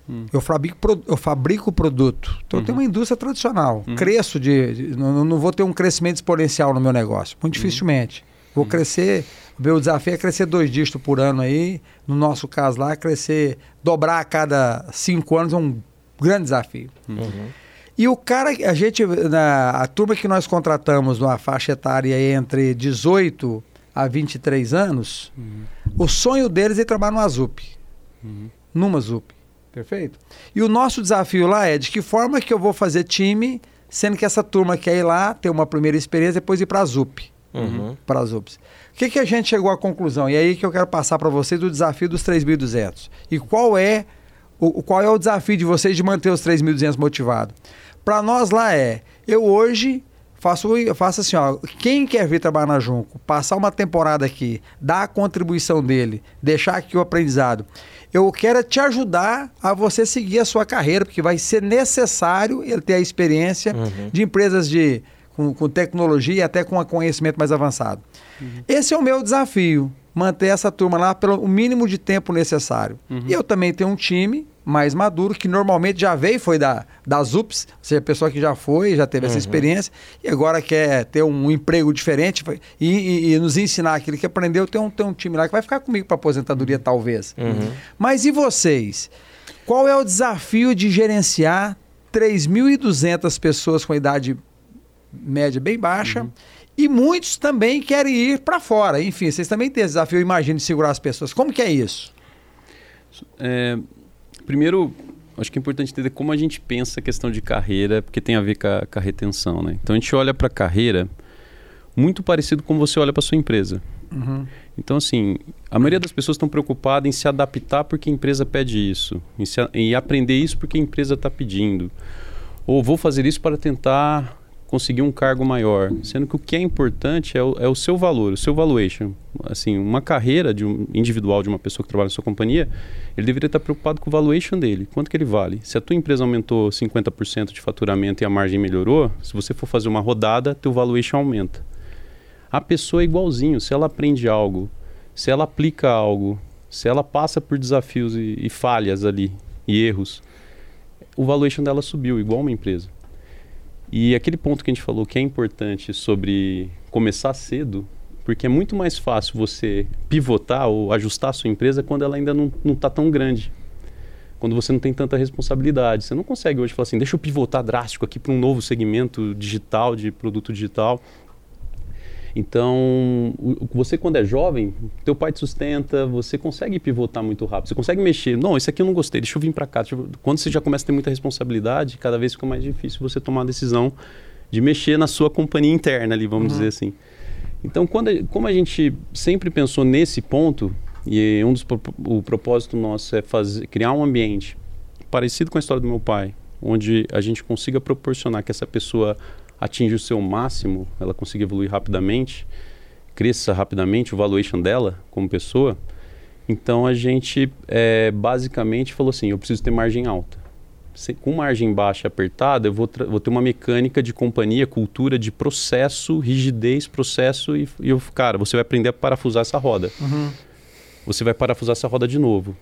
Hum. Eu fabrico, pro- eu fabrico produto. Então eu tenho Uhum. uma indústria tradicional. Uhum. Cresço de. de- não, não vou ter um crescimento exponencial no meu negócio. Muito Uhum. dificilmente. Vou crescer. O meu desafio é crescer dois dígitos por ano aí. No nosso caso lá, crescer, dobrar a cada cinco anos é um grande desafio. Uhum. E o cara, a gente, na, a turma que nós contratamos numa faixa etária entre 18 a 23 anos, o sonho deles é trabalhar numa ZUP. Numa ZUP. Perfeito? E o nosso desafio lá é de que forma que eu vou fazer time, sendo que essa turma quer ir lá, ter uma primeira experiência, depois ir para a ZUP Uhum. para as UPS. O que, que a gente chegou à conclusão? E aí que eu quero passar para vocês do desafio dos 3.200. E qual é o, o- qual é o desafio de vocês de manter os 3.200 motivados? Para nós lá é, eu hoje faço, eu faço assim, ó, quem quer vir trabalhar na Junco, passar uma temporada aqui, dar a contribuição dele, deixar aqui o aprendizado, eu quero te ajudar a você seguir a sua carreira, porque vai ser necessário ele ter a experiência Uhum. de empresas de com, com tecnologia e até com um conhecimento mais avançado. Esse é o meu desafio, manter essa turma lá pelo mínimo de tempo necessário. E eu também tenho um time mais maduro, que normalmente já veio, foi da, das UPS, ou seja, a pessoa que já foi, já teve essa experiência, e agora quer ter um emprego diferente foi- e, e- e nos ensinar aquilo que aprendeu, tem um, tem um time lá que vai ficar comigo para aposentadoria, talvez. Uhum. Mas e vocês? Qual é o desafio de gerenciar 3.200 pessoas com idade média bem baixa? E muitos também querem ir para fora. Enfim, vocês também têm esse desafio, eu imagino, de segurar as pessoas. Como que é isso? É, primeiro, acho que é importante entender como a gente pensa a questão de carreira, porque tem a ver com a, com a retenção, né? Então a gente olha para a carreira muito parecido com você olha para sua empresa. Uhum. Então, assim, a maioria das pessoas estão preocupadas em se adaptar porque a empresa pede isso, em, se, em aprender isso porque a empresa está pedindo. Ou vou fazer isso para tentar conseguir um cargo maior. Sendo que o que é importante é o, é o seu valor, o seu valuation. Assim, uma carreira de um individual de uma pessoa que trabalha na sua companhia, ele deveria estar preocupado com o valuation dele. Quanto que ele vale? Se a tua empresa aumentou 50% de faturamento e a margem melhorou, se você for fazer uma rodada, teu valuation aumenta. A pessoa é igualzinho, se ela aprende algo, se ela aplica algo, se ela passa por desafios e, e falhas ali, e erros, o valuation dela subiu, igual uma empresa. E aquele ponto que a gente falou que é importante sobre começar cedo, porque é muito mais fácil você pivotar ou ajustar a sua empresa quando ela ainda não está tão grande. Quando você não tem tanta responsabilidade. Você não consegue hoje falar assim, deixa eu pivotar drástico aqui para um novo segmento digital, de produto digital. Então, você quando é jovem, teu pai te sustenta, você consegue pivotar muito rápido, você consegue mexer. Não, isso aqui eu não gostei, deixa eu vir para cá. Quando você já começa a ter muita responsabilidade, cada vez fica mais difícil você tomar a decisão de mexer na sua companhia interna ali, vamos uhum. dizer assim. Então, quando, como a gente sempre pensou nesse ponto, e um dos o propósito nosso é fazer, criar um ambiente parecido com a história do meu pai, onde a gente consiga proporcionar que essa pessoa atinja o seu máximo, ela consiga evoluir rapidamente, cresça rapidamente o valuation dela como pessoa. Então a gente é, basicamente falou assim: eu preciso ter margem alta. Se, com margem baixa apertada, eu vou, vou, ter uma mecânica de companhia, cultura de processo, rigidez, processo, e, e eu, cara, você vai aprender a parafusar essa roda. Uhum. Você vai parafusar essa roda de novo.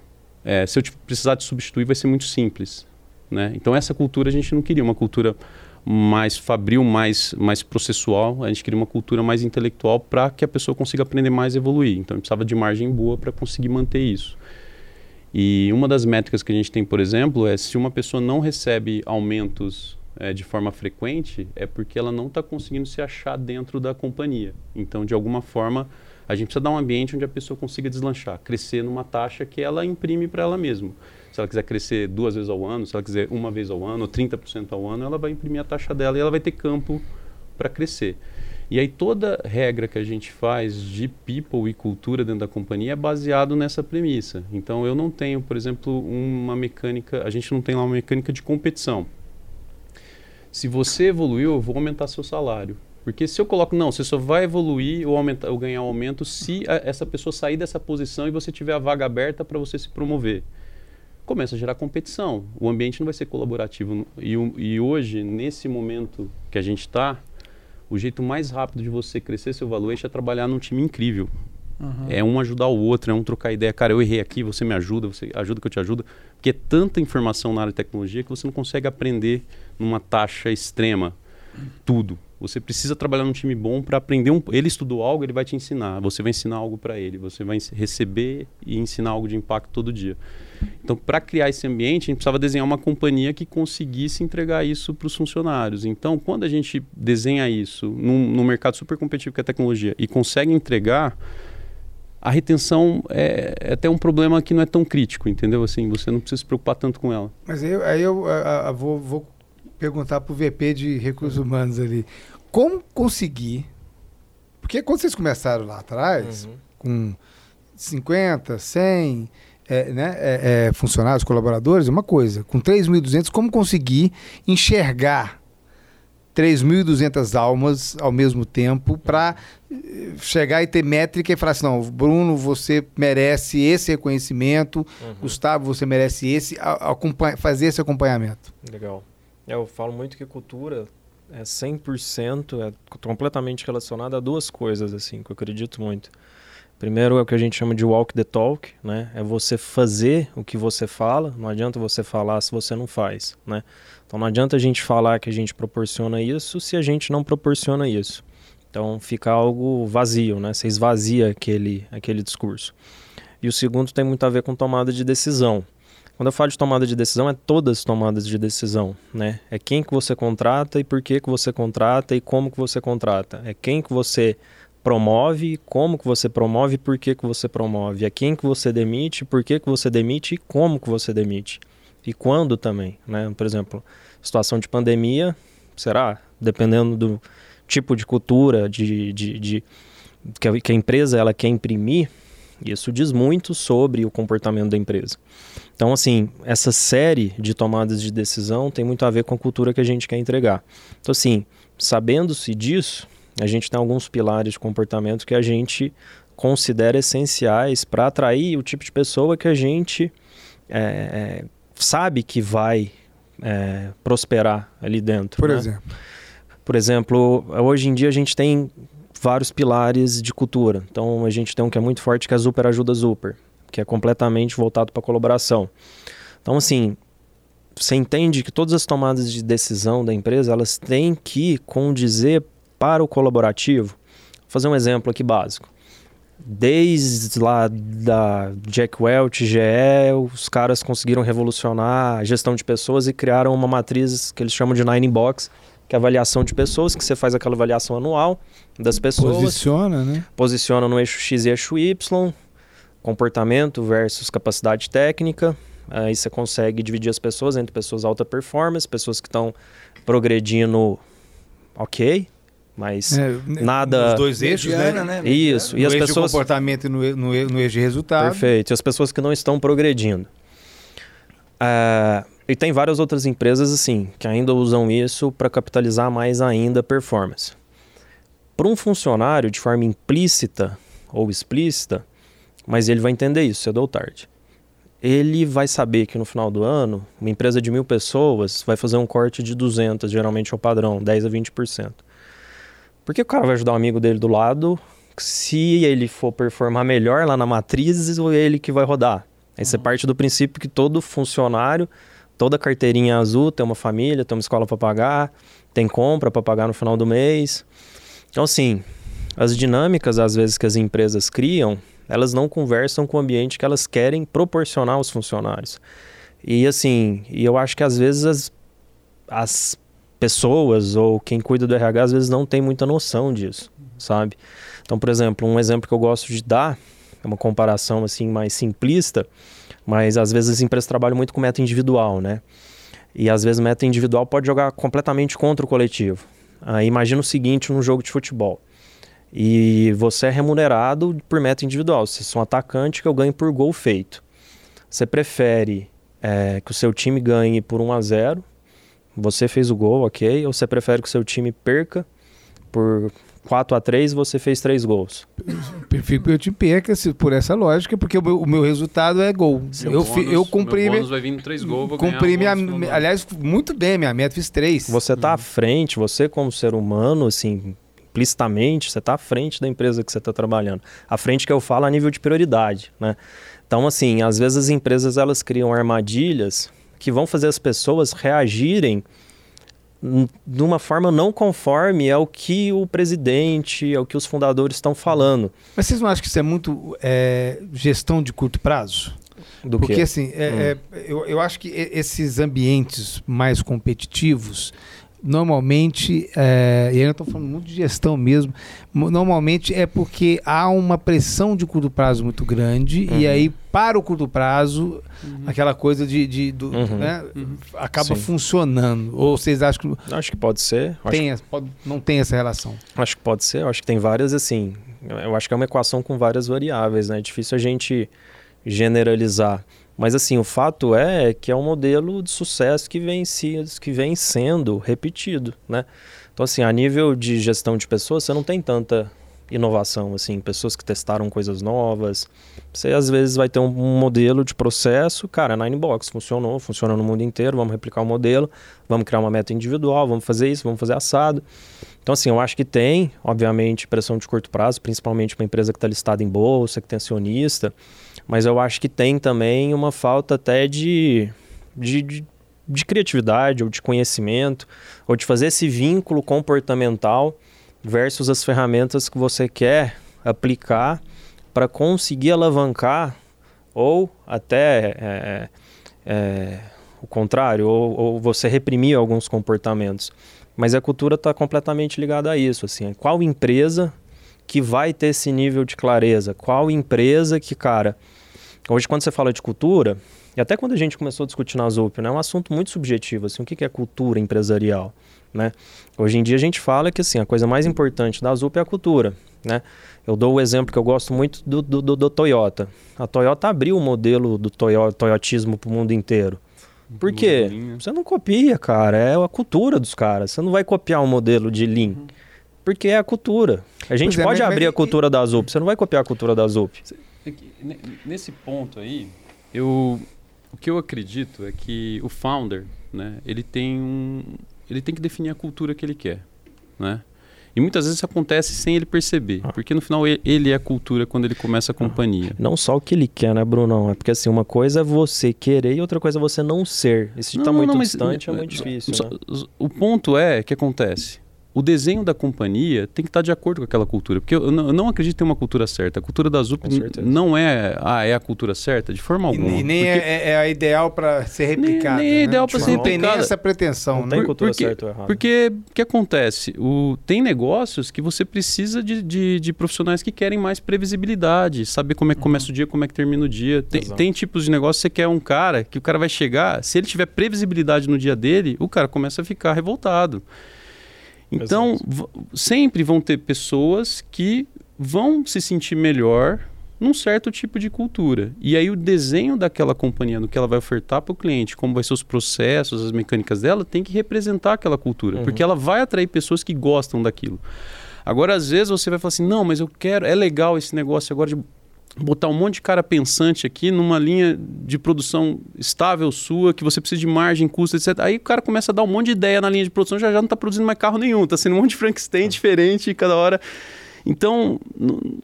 É, se eu precisar de substituir, vai ser muito simples. Né? Então, essa cultura a gente não queria, uma cultura mais fabril, mais, mais processual. A gente queria uma cultura mais intelectual para que a pessoa consiga aprender mais e evoluir. Então, a gente precisava de margem boa para conseguir manter isso. E uma das métricas que a gente tem, por exemplo, é se uma pessoa não recebe aumentos é, de forma frequente, é porque ela não está conseguindo se achar dentro da companhia. Então, de alguma forma, a gente precisa dar um ambiente onde a pessoa consiga deslanchar, crescer numa taxa que ela imprime para ela mesma se ela quiser crescer duas vezes ao ano, se ela quiser uma vez ao ano, 30% ao ano, ela vai imprimir a taxa dela e ela vai ter campo para crescer. E aí toda regra que a gente faz de people e cultura dentro da companhia é baseado nessa premissa. Então eu não tenho, por exemplo, uma mecânica, a gente não tem lá uma mecânica de competição. Se você evoluiu, eu vou aumentar seu salário. Porque se eu coloco, não, você só vai evoluir ou, aumentar, ou ganhar aumento se a, essa pessoa sair dessa posição e você tiver a vaga aberta para você se promover começa a gerar competição. O ambiente não vai ser colaborativo. E, e hoje, nesse momento que a gente está, o jeito mais rápido de você crescer seu valuation é trabalhar num time incrível. Uhum. É um ajudar o outro, é um trocar ideia. Cara, eu errei aqui, você me ajuda, você ajuda que eu te ajudo. Porque é tanta informação na área de tecnologia que você não consegue aprender numa taxa extrema tudo. Você precisa trabalhar num time bom para aprender um. Ele estudou algo, ele vai te ensinar. Você vai ensinar algo para ele. Você vai receber e ensinar algo de impacto todo dia. Então, para criar esse ambiente, a gente precisava desenhar uma companhia que conseguisse entregar isso para os funcionários. Então, quando a gente desenha isso num, num mercado super competitivo que é a tecnologia e consegue entregar, a retenção é, é, até um problema que não é tão crítico, entendeu? Assim, você não precisa se preocupar tanto com ela. Mas aí, aí eu vou, vou perguntar para o VP de recursos humanos ali. Como conseguir? Porque quando vocês começaram lá atrás, uhum. com 50, 100 é, né, é, é, funcionários, colaboradores, é uma coisa. Com 3.200, como conseguir enxergar 3.200 almas ao mesmo tempo para eh, chegar e ter métrica e falar assim, não, Bruno, você merece esse reconhecimento, uhum. Gustavo, você merece esse, fazer esse acompanhamento. Legal. É, eu falo muito que cultura é 100%, é completamente relacionada a duas coisas, assim, que eu acredito muito. Primeiro é o que a gente chama de walk the talk, né? É você fazer o que você fala. Não adianta você falar se você não faz, né? Então não adianta a gente falar que a gente proporciona isso se a gente não proporciona isso. Então fica algo vazio, né? Você esvazia aquele, aquele discurso. E o segundo tem muito a ver com tomada de decisão. Quando eu falo de tomada de decisão, é todas as tomadas de decisão, né? É quem que você contrata e por que que você contrata e como que você contrata. É quem que você promove, como que você promove, por que que você promove, a quem que você demite, por que que você demite e como que você demite. E quando também, né? Por exemplo, situação de pandemia, será? Dependendo do tipo de cultura, de, de, de que, a, que a empresa ela quer imprimir, isso diz muito sobre o comportamento da empresa. Então, assim, essa série de tomadas de decisão tem muito a ver com a cultura que a gente quer entregar. Então, assim, sabendo-se disso, a gente tem alguns pilares de comportamento que a gente considera essenciais para atrair o tipo de pessoa que a gente é, é, sabe que vai é, prosperar ali dentro. Por né? exemplo. Por exemplo, hoje em dia a gente tem vários pilares de cultura. Então a gente tem um que é muito forte que é a Super Ajuda Super, que é completamente voltado para colaboração. Então assim, você entende que todas as tomadas de decisão da empresa elas têm que condizer para o colaborativo. Vou fazer um exemplo aqui básico. Desde lá da Jack Welch, GE, os caras conseguiram revolucionar a gestão de pessoas e criaram uma matriz que eles chamam de Nine Box, que é a avaliação de pessoas, que você faz aquela avaliação anual das pessoas. Posiciona, né? Posiciona no eixo X e eixo Y, comportamento versus capacidade técnica. Aí você consegue dividir as pessoas entre pessoas alta performance, pessoas que estão progredindo ok, mas é, nada. Os dois eixos, Mediana, né? né? Isso. No E as eixo pessoas. de comportamento e no, no, no eixo de resultado. Perfeito. E as pessoas que não estão progredindo. Ah, e tem várias outras empresas assim que ainda usam isso para capitalizar mais ainda a performance. Para um funcionário, de forma implícita ou explícita, mas ele vai entender isso cedo ou tarde. Ele vai saber que no final do ano, uma empresa de mil pessoas vai fazer um corte de 200, geralmente é o padrão, 10 a 20%. Porque o cara vai ajudar o amigo dele do lado, se ele for performar melhor lá na matriz, ou ele que vai rodar. Aí você parte do princípio que todo funcionário, toda carteirinha azul tem uma família, tem uma escola para pagar, tem compra para pagar no final do mês. Então, assim, as dinâmicas às vezes que as empresas criam, elas não conversam com o ambiente que elas querem proporcionar aos funcionários. E assim, e eu acho que às vezes as, as pessoas ou quem cuida do RH às vezes não tem muita noção disso, sabe? Então, por exemplo, um exemplo que eu gosto de dar, é uma comparação assim mais simplista, mas às vezes as empresas trabalham muito com meta individual, né? E às vezes meta individual pode jogar completamente contra o coletivo. Aí imagina o seguinte num jogo de futebol. E você é remunerado por meta individual. Você é um atacante, que eu ganho por gol feito. Você prefere é, que o seu time ganhe por 1 a 0 você fez o gol, ok? Ou você prefere que o seu time perca por 4 a 3 você fez 3 gols? Eu te perca por essa lógica, porque o meu, o meu resultado é gol. Meu Eu, bônus- eu cumpri, meu vai vir três gols, vou cumpri minha, aliás, muito bem, minha meta fiz três. Você está à frente, você como ser humano, assim, implicitamente, você está à frente da empresa que você está trabalhando. À frente que eu falo a nível de prioridade, né? Então, assim, às vezes as empresas elas criam armadilhas que vão fazer as pessoas reagirem de uma forma não conforme ao que o presidente, ao que os fundadores estão falando. Mas vocês não acham que isso é muito é, gestão de curto prazo? Do Porque que? assim, é- é, eu, eu acho que esses ambientes mais competitivos, normalmente, é, e aí eu estou falando muito de gestão mesmo, mo- normalmente é porque há uma pressão de curto prazo muito grande, e Uhum. aí, para o curto prazo, aquela coisa de. de- do- Uhum. né, acaba Sim. funcionando. Ou vocês acham que Acho que pode ser. Acho tem, essa- pode- não tem essa relação? Acho que pode ser. Acho que tem várias, assim. Eu acho que é uma equação com várias variáveis, né? É difícil a gente generalizar. Mas, assim, o fato é que é um modelo de sucesso que vem, que vem sendo repetido, né? Então, assim, a nível de gestão de pessoas, você não tem tanta inovação, assim, pessoas que testaram coisas novas. Você, às vezes, vai ter um, modelo de processo, cara, Nine Box funcionou, funciona no mundo inteiro, vamos replicar o modelo, vamos criar uma meta individual, vamos fazer isso, vamos fazer assado. Então, assim, eu acho que tem, obviamente, pressão de curto prazo, principalmente para uma empresa que está listada em bolsa, que tem acionista, mas eu acho que tem também uma falta até de, de, de, de criatividade ou de conhecimento, ou de fazer esse vínculo comportamental versus as ferramentas que você quer aplicar para conseguir alavancar ou até é, é, o contrário, ou, ou você reprimir alguns comportamentos. Mas a cultura está completamente ligada a isso. Assim, qual empresa que vai ter esse nível de clareza? Qual empresa que, cara, hoje quando você fala de cultura, e até quando a gente começou a discutir na ZUP, né, é um assunto muito subjetivo, assim, o que é cultura empresarial, né? Hoje em dia a gente fala que, assim, a coisa mais importante da ZUP é a cultura, né? Eu dou o exemplo que eu gosto muito do, do, do- do Toyota. A Toyota abriu o modelo do Toyo- toyotismo para o mundo inteiro. Por quê? Você não copia, cara. É a cultura dos caras. Você não vai copiar um modelo de Lean. Porque é a cultura. A gente Pois é, pode mas- abrir mas- a cultura da ZUP. Você não vai copiar a cultura da ZUP. É Nesse ponto aí, eu, o que eu acredito é que o founder, né, ele tem um, ele tem que definir a cultura que ele quer, né? E muitas vezes isso acontece sem ele perceber. Ah. Porque no final ele- ele é a cultura quando ele começa a companhia. Não só o que ele quer, né, Brunão? É porque assim, uma coisa é você querer e outra coisa é você não ser. E se Não, tá não, muito não, distante, é muito difícil. Só- né? O ponto é que acontece. O desenho da companhia tem que estar de acordo com aquela cultura. Porque eu não, eu não acredito em uma cultura certa. A cultura da ZUP não é, ah, é a cultura certa, de forma E, alguma. e nem Porque- é, é a ideal para ser replicada. nem é né? ideal pra ser Não tem nem replicada. essa pretensão, Não né? tem cultura porque, certa ou errada. Porque o que acontece? O, tem negócios que você precisa de, de, de profissionais que querem mais previsibilidade, saber como é que começa o dia, como é que termina o dia. Tem, Exato. tem tipos de negócio que você quer um cara que o cara vai chegar, se ele tiver previsibilidade no dia dele, o cara começa a ficar revoltado. Então, sempre vão ter pessoas que vão se sentir melhor num certo tipo de cultura. E aí o desenho daquela companhia, no que ela vai ofertar para o cliente, como vai ser os processos, as mecânicas dela, tem que representar aquela cultura, Uhum. porque ela vai atrair pessoas que gostam daquilo. Agora, às vezes você vai falar assim: "Não, mas eu quero, é legal esse negócio agora de botar um monte de cara pensante aqui numa linha de produção estável sua, que você precisa de margem, custo, etc. Aí o cara começa a dar um monte de ideia na linha de produção, já já não está produzindo mais carro nenhum, está sendo um monte de Frankenstein diferente cada hora. Então,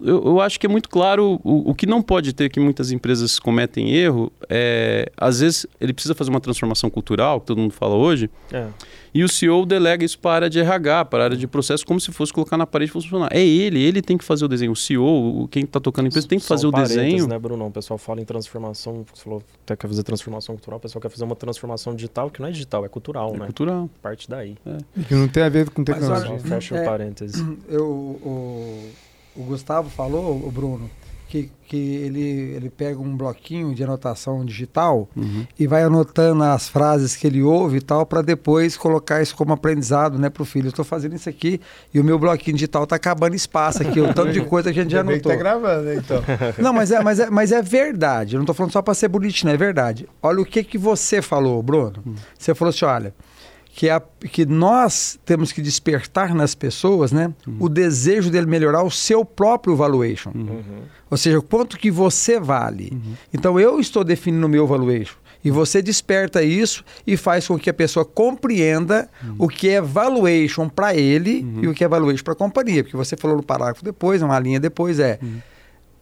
eu, eu acho que é muito claro o, o que não pode ter que muitas empresas cometem erro é, às vezes, ele precisa fazer uma transformação cultural, que todo mundo fala hoje, É. e o CEO delega isso para a área de RH, para a área de processo, como se fosse colocar na parede e funcionar. É ele, ele tem que fazer o desenho. O CEO, o- quem está tocando a empresa, tem que fazer São o parênteses, desenho. né, Bruno? O pessoal fala em transformação, você falou que quer fazer transformação cultural, o pessoal quer fazer uma transformação digital, que não é digital, é cultural, É né? cultural. Parte daí. Que não tem a ver com Mas tecnologia. olha, Só fecha É. o parênteses. Eu, o, o Gustavo falou, o Bruno, que, que ele, ele pega um bloquinho de anotação digital Uhum. e vai anotando as frases que ele ouve e tal, para depois colocar isso como aprendizado né, para o filho. Eu estou fazendo isso aqui e o meu bloquinho digital está acabando espaço aqui, o tanto de coisa que a gente já que anotou. tá gravando, né, então. Não, mas é, mas é, mas é verdade. Eu não tô falando só para ser bonitinho, é verdade. Olha o que, que você falou, Bruno. Você falou assim: olha, que, a, que nós temos que despertar nas pessoas né, o desejo dele melhorar o seu próprio valuation. Uhum. Ou seja, quanto que você vale. Então eu estou definindo o meu valuation. E você desperta isso e faz com que a pessoa compreenda o que é valuation para ele e o que é valuation para a companhia. Porque você falou no parágrafo depois, uma linha depois, é.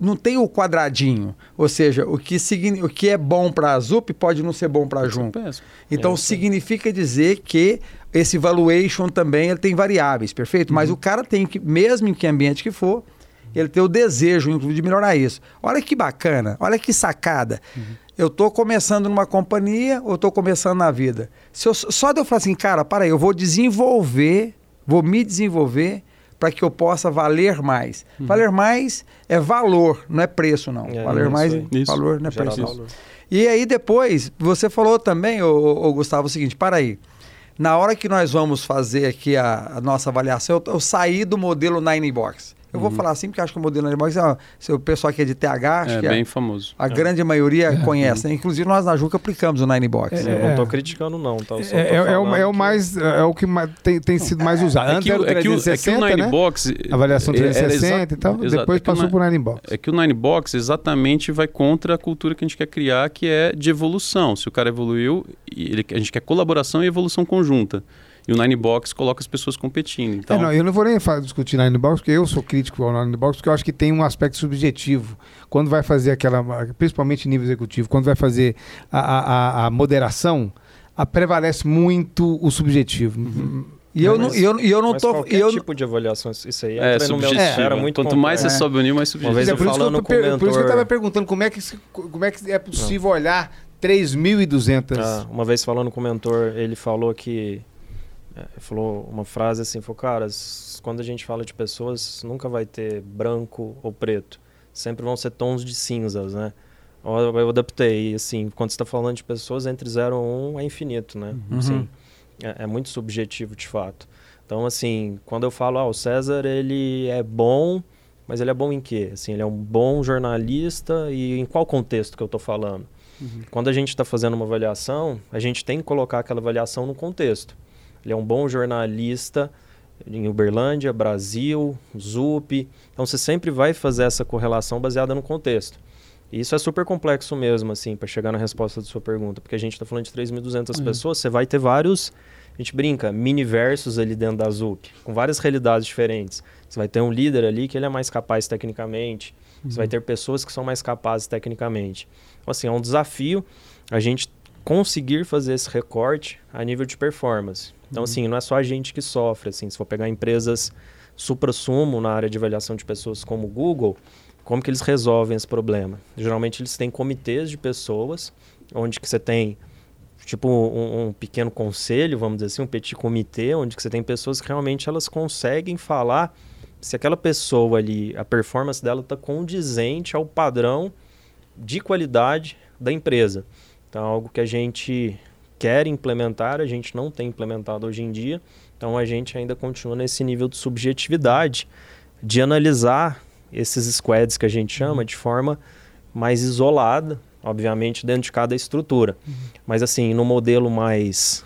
Não tem o quadradinho. Ou seja, o que, o que é bom para a ZUP pode não ser bom para a Junco. Péssimo. Então É, significa dizer que esse valuation também ele tem variáveis, perfeito? Mas o cara tem que, mesmo em que ambiente que for, ele tem o desejo, inclusive, de melhorar isso. Olha que bacana, olha que sacada. Eu estou começando numa companhia ou estou começando na vida? Se eu, só de eu falar assim, cara, para aí, eu vou desenvolver, vou me desenvolver para que eu possa valer mais. Valer mais é valor, não é preço, não. É, valer isso mais. Isso. valor, não é Gerar preço. valor. E aí depois, você falou também, ô, ô, ô, Gustavo, o seguinte, para aí. Na hora que nós vamos fazer aqui a, a nossa avaliação, eu, eu saí do modelo Nine Box. Eu vou falar assim, porque acho que o modelo Nine Box, é, se o pessoal aqui é de TH, acho É que bem a, famoso. a grande maioria conhece. né? Inclusive nós na Juca aplicamos o Nine Box. É, Eu não tô criticando, não, tá? É, é- é o, é o que- mais. É o que mais- tem, tem sido mais usado. É Antes que, era o, o é que o- é o 360, Nine né? Box. Avaliação é- era 360 exa- e tal. Depois é o passou Ni- pro Nine Box. É que o Nine Box exatamente vai contra a cultura que a gente quer criar, que é de evolução. Se o cara evoluiu, ele- a gente quer colaboração e evolução conjunta. E o Nine Box coloca as pessoas competindo. Então, É, não, eu não vou nem discutir Nine Box, porque eu sou crítico ao Nine Box, porque eu acho que tem um aspecto subjetivo. Quando vai fazer aquela, principalmente em nível executivo, quando vai fazer a, a- a- a moderação, a- prevalece muito o subjetivo. E eu, Mas- não, e eu, e eu não Mas tô. qualquer e eu, tipo de avaliação, isso aí é entra no meu subjetivo. era muito Quanto mais você sobe o nível, mais Uma subjetivo. vez É eu por, isso que eu tô por isso que eu estava perguntando como é que, como é, que é possível olhar 3.200. Ah, uma vez falando com o mentor, ele falou que. É, falou uma frase assim: falou, cara, quando a gente fala de pessoas, nunca vai ter branco ou preto. Sempre vão ser tons de cinzas, né? Eu, adaptei, assim, quando você está falando de pessoas, entre 0 e 1 é infinito, né? Uhum. Assim, é, é muito subjetivo, de fato. Então, assim, quando eu falo, ah, o César, ele é bom, mas ele é bom em quê? Assim, ele é um bom jornalista e em qual contexto que eu estou falando? Quando a gente está fazendo uma avaliação, a gente tem que colocar aquela avaliação no contexto. Ele é um bom jornalista em Uberlândia, Brasil, ZUP. Então você sempre vai fazer essa correlação baseada no contexto. E isso é super complexo mesmo, assim, para chegar na resposta da sua pergunta, porque a gente está falando de 3.200 pessoas, você vai ter vários A gente brinca, mini-versos ali dentro da ZUP, com várias realidades diferentes. Você vai ter um líder ali que ele é mais capaz tecnicamente, uhum. você vai ter pessoas que são mais capazes tecnicamente. Então, assim, é um desafio a gente conseguir fazer esse recorte a nível de performance. Então, uhum. assim, não é só a gente que sofre. Assim, se for pegar empresas supra-sumo na área de avaliação de pessoas como o Google, como que eles resolvem esse problema? Geralmente eles têm comitês de pessoas, onde que você tem tipo um, um, pequeno conselho, vamos dizer assim, um petit comitê, onde que você tem pessoas que realmente elas conseguem falar se aquela pessoa ali, a performance dela está condizente ao padrão de qualidade da empresa. Então, algo que a gente quer implementar, a gente não tem implementado hoje em dia. Então, a gente ainda continua nesse nível de subjetividade, de analisar esses squads que a gente chama de forma mais isolada, obviamente dentro de cada estrutura. Uhum. Mas assim, no modelo mais,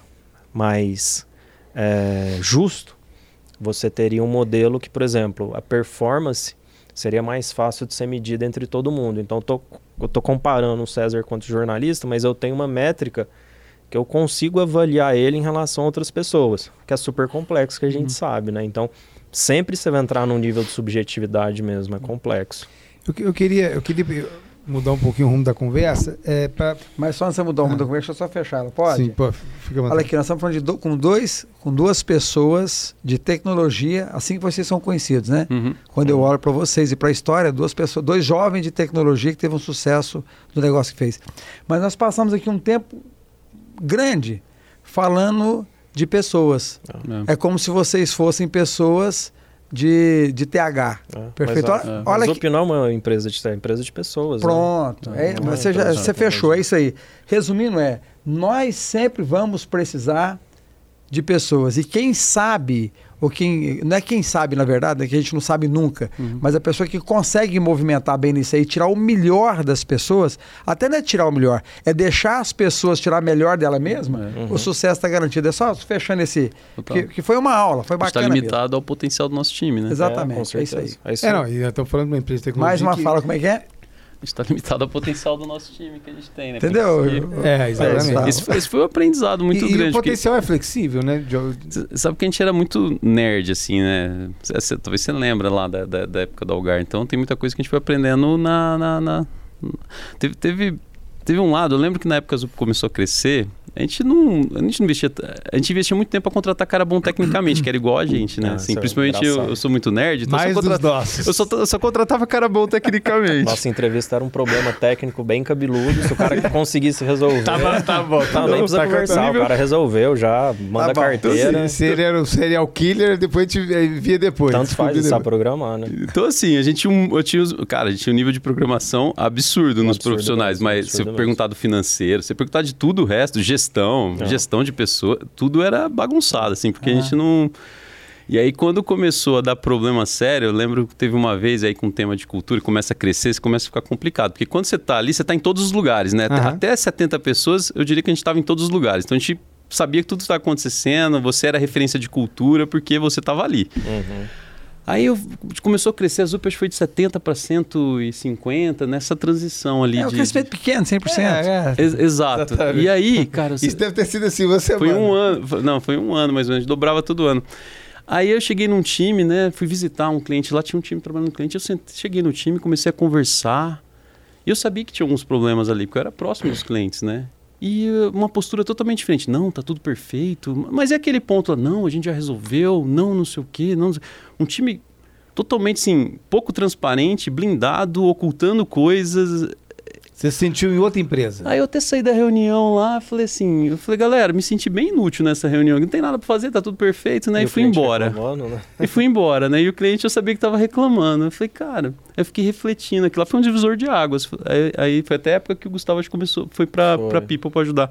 mais é, justo, você teria um modelo que, por exemplo, a performance seria mais fácil de ser medida entre todo mundo. Então, tô, eu estou comparando o César quanto jornalista, mas eu tenho uma métrica que eu consigo avaliar ele em relação a outras pessoas, que é super complexo, que a gente uhum. sabe, né? Então, sempre você vai entrar num nível de subjetividade mesmo, é complexo. Eu, eu queria, eu queria mudar um pouquinho o rumo da conversa. É pra... Mas só antes de mudar o rumo ah. da conversa, deixa eu só fechar ela, pode? Sim, pode. Fica Olha aqui, nós estamos falando de do, com, dois, com duas pessoas de tecnologia, assim que vocês são conhecidos, né? Uhum. Quando eu olho para vocês e para a história, duas pessoas, dois jovens de tecnologia que teve um sucesso no negócio que fez. Mas nós passamos aqui um tempo grande falando de pessoas. É. é como se vocês fossem pessoas de, de TH. É, Perfeito. Mas, a, olha, Zup não é uma empresa de, é empresa de pessoas. Né? Pronto. Né? É, é você, já, você fechou, é isso aí. Resumindo, é: nós sempre vamos precisar de pessoas. E quem sabe ou quem não é quem sabe na verdade, é que a gente não sabe nunca, uhum. mas a pessoa que consegue movimentar bem nisso aí, tirar o melhor das pessoas, até não é tirar o melhor, é deixar as pessoas tirar o melhor dela mesma, uhum. o sucesso está garantido. É só fechando esse que, que, foi uma aula, foi bacana. Está limitado mesmo. ao potencial do nosso time, né? Exatamente, é, é isso aí. É, isso é não, e eu estou falando de uma empresa de tecnologia. Mais uma que... fala, como é que é? Está limitado ao potencial do nosso time que a gente tem, né? Entendeu? É, exatamente. Esse, esse, foi um aprendizado muito e, grande. E o potencial porque... é flexível, né? Sabe que a gente era muito nerd, assim, né? Talvez você lembra lá da, da, da, época do Algar. Então tem muita coisa que a gente foi aprendendo na... na, na... Teve, teve, teve um lado, eu lembro que na época que começou a crescer, a gente não, a gente não investia, a gente investia muito tempo para contratar cara bom tecnicamente, que era igual a gente, né? Ah, assim, é principalmente eu, eu, sou muito nerd, então Mais eu, só contratava, eu, só, eu só contratava cara bom tecnicamente. Nossa entrevista era um problema técnico bem cabeludo, se o cara conseguisse resolver. Tava, tá bom, tá não, nem precisa tá conversar, o cara resolveu já, manda tá carteira. Então, se, se ele era um serial killer, depois a gente via depois. Tanto faz isso programar, né? Então assim, a gente eu tinha, cara, a gente tinha um nível de programação absurdo um nos absurdo profissionais, mesmo, mas se eu perguntar do financeiro, se perguntar de tudo o resto, gestão, gestão gestão de pessoa, tudo era bagunçado, assim, porque a gente não. E aí, quando começou a dar problema sério, eu lembro que teve uma vez aí com o tema de cultura, começa a crescer, isso começa a ficar complicado. Porque quando você está ali, você está em todos os lugares, né? Uhum. Até 70 pessoas, eu diria que a gente estava em todos os lugares. Então a gente sabia que tudo estava acontecendo, você era referência de cultura porque você estava ali. Uhum. Aí eu, começou a crescer, as UPAs foi de 70 para 150, nessa transição ali. É um crescimento pequeno, 100%. É, é. Ex exato. Exatamente. E aí, cara... Isso deve ter sido assim, você Foi um ano, não, foi um ano mais ou menos, dobrava todo ano. Aí eu cheguei num time, né, fui visitar um cliente, lá tinha um time trabalhando no cliente, eu cheguei no time, comecei a conversar, e eu sabia que tinha alguns problemas ali, porque eu era próximo dos clientes, né? E uh, uma postura totalmente diferente. Não, tá tudo perfeito. Mas é aquele ponto lá, não, a gente já resolveu, não, não sei o quê. Não, um time totalmente, assim, pouco transparente, blindado, ocultando coisas. Você se sentiu em outra empresa? Aí eu até saí da reunião lá, falei assim, eu falei, galera, me senti bem inútil nessa reunião, não tem nada para fazer, tá tudo perfeito, né? E, e fui embora. Né? E fui embora, né? E o cliente eu sabia que tava reclamando. Eu falei, cara, eu fiquei refletindo, aquilo lá foi um divisor de águas. Aí, aí foi até a época que o Gustavo começou, foi para pra People para ajudar.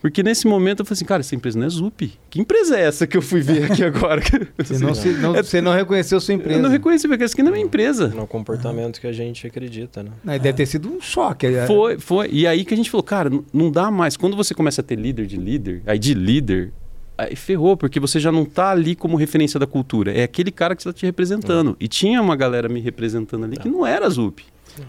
Porque nesse momento eu falei assim, cara, essa empresa não é Zup. Que empresa é essa que eu fui ver aqui agora? você, não, se, não, é, você não reconheceu sua empresa. Eu não reconheci, porque essa aqui não é uma empresa. É o comportamento que a gente acredita, né? Não, deve ter sido um choque. É. Foi, foi. E aí que a gente falou, cara, não dá mais. Quando você começa a ter líder de líder, aí de líder, aí ferrou, porque você já não está ali como referência da cultura. É aquele cara que está te representando. É. E tinha uma galera me representando ali que não era Zup.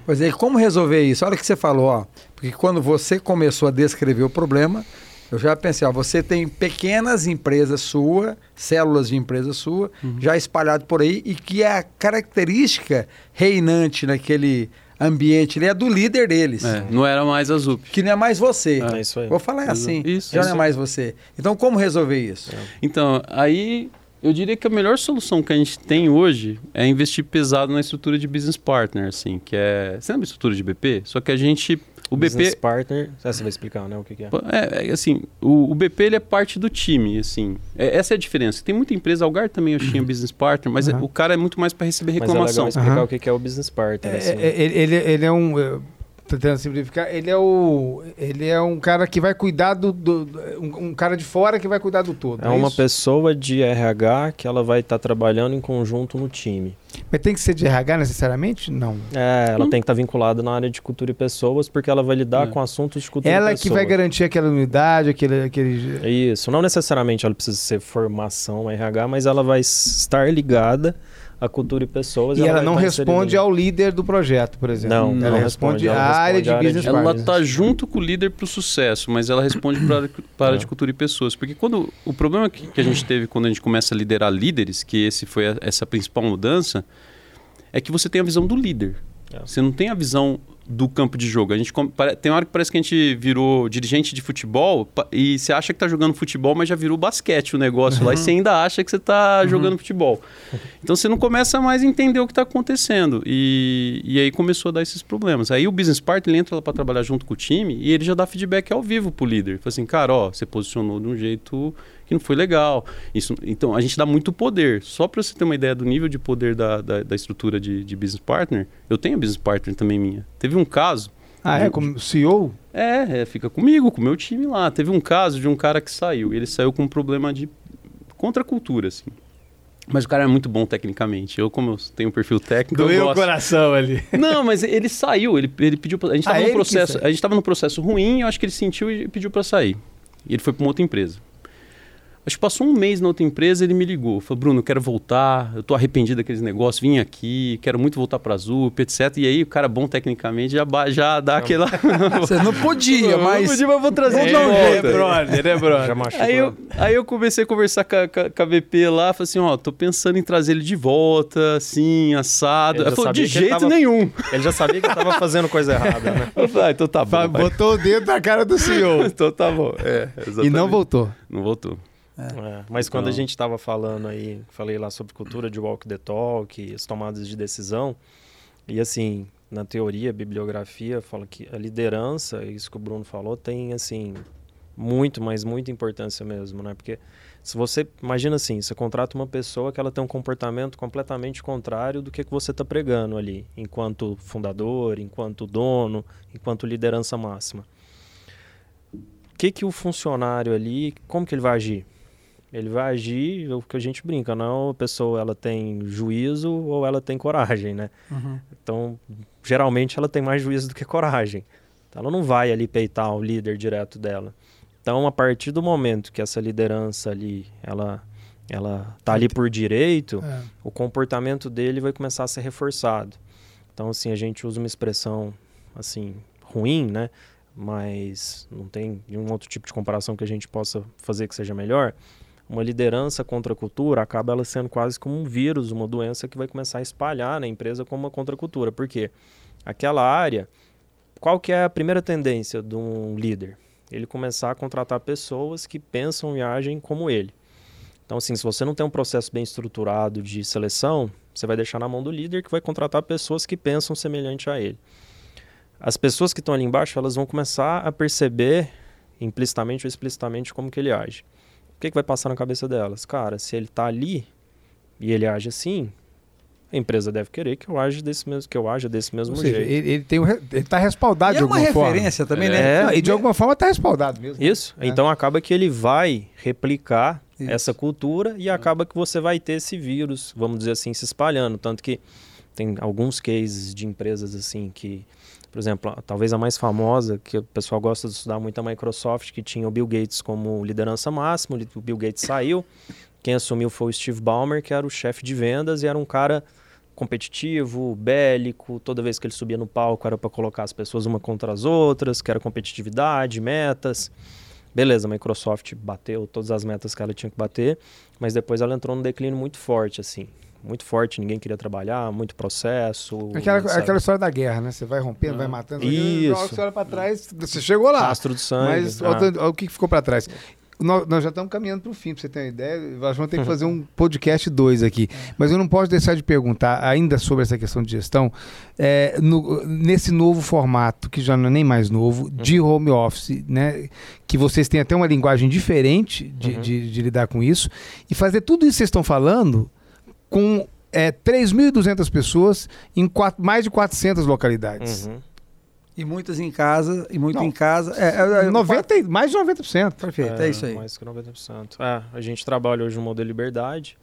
Pois é, como resolver isso? Olha o que você falou, ó. Porque quando você começou a descrever o problema, Eu já pensei, ó, você tem pequenas empresas sua, células de empresa sua, Uhum. já espalhado por aí, e que a característica reinante naquele ambiente ali é do líder deles. É, não era mais a ZUP. Que não é mais você. É isso aí. Vou falar assim, Isso, já isso não é mais você. Então, como resolver isso? Então, aí eu diria que a melhor solução que a gente tem hoje é investir pesado na estrutura de business partner, assim, que é. Você lembra a estrutura de BP? Só que a gente. O Business BP. partner, ah, você vai explicar, né, o que, que é. É, é, assim, o, o BP ele é parte do time, assim. É, essa é a diferença. Tem muita empresa, Algar também eu tinha business partner, mas é- Uhum. o cara é muito mais para receber Mas é reclamação. legal explicar Aham. o que, que é o business partner. É, assim. é, ele, ele, ele é um. É, Tentando simplificar, ele é o. Ele é um cara que vai cuidar do. do- um, um cara de fora que vai cuidar do todo. É uma isso? pessoa de RH que ela vai estar trabalhando em conjunto no time. Mas tem que ser de RH necessariamente? Não. É, ela tem que estar vinculada na área de cultura e pessoas, porque ela vai lidar É. com assuntos de cultura Ela e é pessoas. que vai garantir aquela unidade, aquele. aquele... Isso, não necessariamente ela precisa ser formação RH, mas ela vai estar ligada à cultura e pessoas. E ela vai não responde ao líder do projeto, por exemplo. Não, ela não responde responde, ela à área de à área business de- Ela partners. tá junto com o líder para o sucesso, mas ela responde para a área de cultura e pessoas. Porque quando o problema que, que a gente teve quando a gente começa a liderar líderes, que esse foi a- essa principal mudança, é que você tem a visão do líder. É. Você não tem a visão do campo de jogo. A gente tem hora que parece que a gente virou dirigente de futebol e você acha que tá jogando futebol, mas já virou basquete o negócio lá e você ainda acha que você tá jogando futebol. Então você não começa mais a entender o que está acontecendo. E, e aí começou a dar esses problemas. Aí o business partner entra lá para trabalhar junto com o time e ele já dá feedback ao vivo pro líder. Fala assim, cara, ó, você posicionou de um jeito que não foi legal. Isso, então a gente dá muito poder. Só para você ter uma ideia do nível de poder da, da, da estrutura de, de business partner, eu tenho business partner também minha. Teve um caso. Ah, é? Como CEO? É, é, fica comigo, com o meu time lá. Teve um caso de um cara que saiu. Ele saiu com um problema de contra a cultura, assim. Mas o cara é muito bom tecnicamente. Eu, como eu tenho um perfil técnico, eu Doeu o coração ali. Não, mas ele saiu, ele, ele pediu pra, a gente Ah, estava ele num processo, a gente tava num processo ruim, eu acho que ele sentiu e pediu para sair. E ele foi para uma outra empresa. Acho que passou um mês na outra empresa, ele me ligou, falou: "Bruno, eu quero voltar, eu tô arrependido daqueles negócios, vim aqui, quero muito voltar para Zup, etc". E aí o cara bom tecnicamente já já dá aquela Você não podia, mas. Podia, mas vou trazer volta. jeito. É brother, é brother. Já machucou. Aí eu, aí eu comecei a conversar com a, com a- VP lá, falei assim, ó, tô pensando em trazer ele de volta, assim, assado. Ele falou, de que ele jeito tava- nenhum. Ele já sabia que eu tava fazendo coisa errada, né? Eu falei, ah, então tá bom. Botou o dedo na cara do CEO. então tá bom. É, e exatamente. não voltou. Não voltou. É, mas quando a Então- gente estava falando aí, falei lá sobre cultura de walk the talk, as tomadas de decisão, e assim, na teoria, bibliografia fala que a liderança, isso que o Bruno falou, tem assim muito, mas muita importância mesmo, né? Porque se você imagina assim, você contrata uma pessoa que ela tem um comportamento completamente contrário do que, que você está pregando ali, enquanto fundador, enquanto dono, enquanto liderança máxima. O que que o funcionário ali, como que ele vai agir? Ele vai agir, é o que a gente brinca, não a pessoa ela tem juízo ou ela tem coragem, né? Uhum. Então, geralmente ela tem mais juízo do que coragem. Então, ela não vai ali peitar o líder direto dela. Então, a partir do momento que essa liderança ali, ela ela tá ali por direito, É. o comportamento dele vai começar a ser reforçado. Então, assim, a gente usa uma expressão, assim, ruim, né? Mas não tem nenhum outro tipo de comparação que a gente possa fazer que seja melhor. Uma liderança contra cultura acaba ela sendo quase como um vírus, uma doença que vai começar a espalhar na empresa como uma contracultura. Por quê? Aquela área, qual que é a primeira tendência de um líder? Ele começar a contratar pessoas que pensam e agem como ele. Então, assim, se você não tem um processo bem estruturado de seleção, você vai deixar na mão do líder que vai contratar pessoas que pensam semelhante a ele. As pessoas que estão ali embaixo, elas vão começar a perceber, implicitamente ou explicitamente, como que ele age. O que, que vai passar na cabeça delas? Cara, se ele está ali e ele age assim, a empresa deve querer que eu age desse mesmo, que eu aja desse mesmo seja, jeito. ele, ele tem um re- ele tá respaldado E de é uma alguma forma. referência também, É, né? Não, e de alguma forma tá respaldado mesmo. Isso. É. Então acaba que ele vai replicar Isso. essa cultura e acaba que você vai ter esse vírus, vamos dizer assim, se espalhando. Tanto que tem alguns cases de empresas assim que, por exemplo, talvez a mais famosa, que o pessoal gosta de estudar muito, é a Microsoft, que tinha o Bill Gates como liderança máxima, o Bill Gates saiu, quem assumiu foi o Steve Ballmer, que era o chefe de vendas e era um cara competitivo, bélico, toda vez que ele subia no palco era para colocar as pessoas uma contra as outras, que era competitividade, metas. beleza, a Microsoft bateu todas as metas que ela tinha que bater, mas depois ela entrou num declínio muito forte, assim. Muito forte, ninguém queria trabalhar, muito processo. Aquela, sabe? aquela história da guerra, né? Você vai rompendo, vai matando. Isso. Você olha pra trás, você chegou lá. Rastro de sangue. Mas ah. olha, olha o que ficou pra trás. Nós, nós já estamos caminhando para o fim, para você ter uma ideia. Nós vamos ter que fazer um podcast 2 aqui. Mas eu não posso deixar de perguntar, ainda sobre essa questão de gestão, é, no- nesse novo formato, que já não é nem mais novo, de home office, né? Que vocês têm até uma linguagem diferente de, Uhum. de- de lidar com isso, e fazer tudo isso que vocês estão falando com é, 3.200 pessoas em quatro- mais de 400 localidades. Uhum. E muitas em casa, e muito Não. em casa. É, é, é, 90, e- mais de 90%. Perfeito, é, isso aí. Mais que 90%. É, a gente trabalha hoje no modelo liberdade,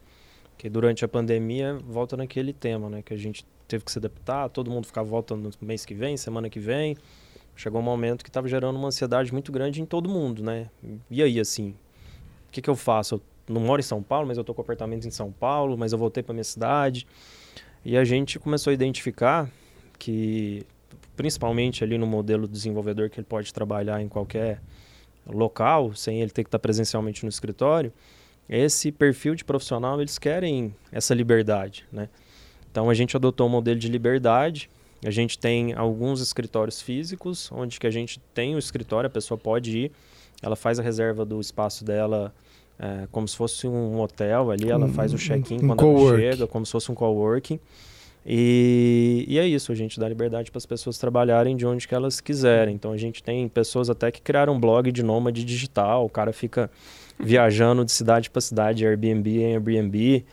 que durante a pandemia volta naquele tema, né? Que a gente teve que se adaptar, todo mundo ficava voltando no mês que vem, semana que vem. Chegou um momento que estava gerando uma ansiedade muito grande em todo mundo, né? E aí, assim, o que, que eu faço? Eu não moro em São Paulo, mas eu tô com apartamento em São Paulo, mas eu voltei para minha cidade. E a gente começou a identificar que, principalmente ali no modelo do desenvolvedor, que ele pode trabalhar em qualquer local, sem ele ter que estar presencialmente no escritório, esse perfil de profissional, eles querem essa liberdade, né? Então a gente adotou um modelo de liberdade. A gente tem alguns escritórios físicos, onde que a gente tem o escritório, a pessoa pode ir, ela faz a reserva do espaço dela é, como se fosse um hotel ali, ela Um- faz o check-in um quando ela chega, como se fosse um coworking. E, e é isso, a gente dá liberdade para as pessoas trabalharem de onde que elas quiserem. Então a gente tem pessoas até que criaram um blog de nômade digital, o cara fica viajando de cidade para cidade, Airbnb em Airbnb.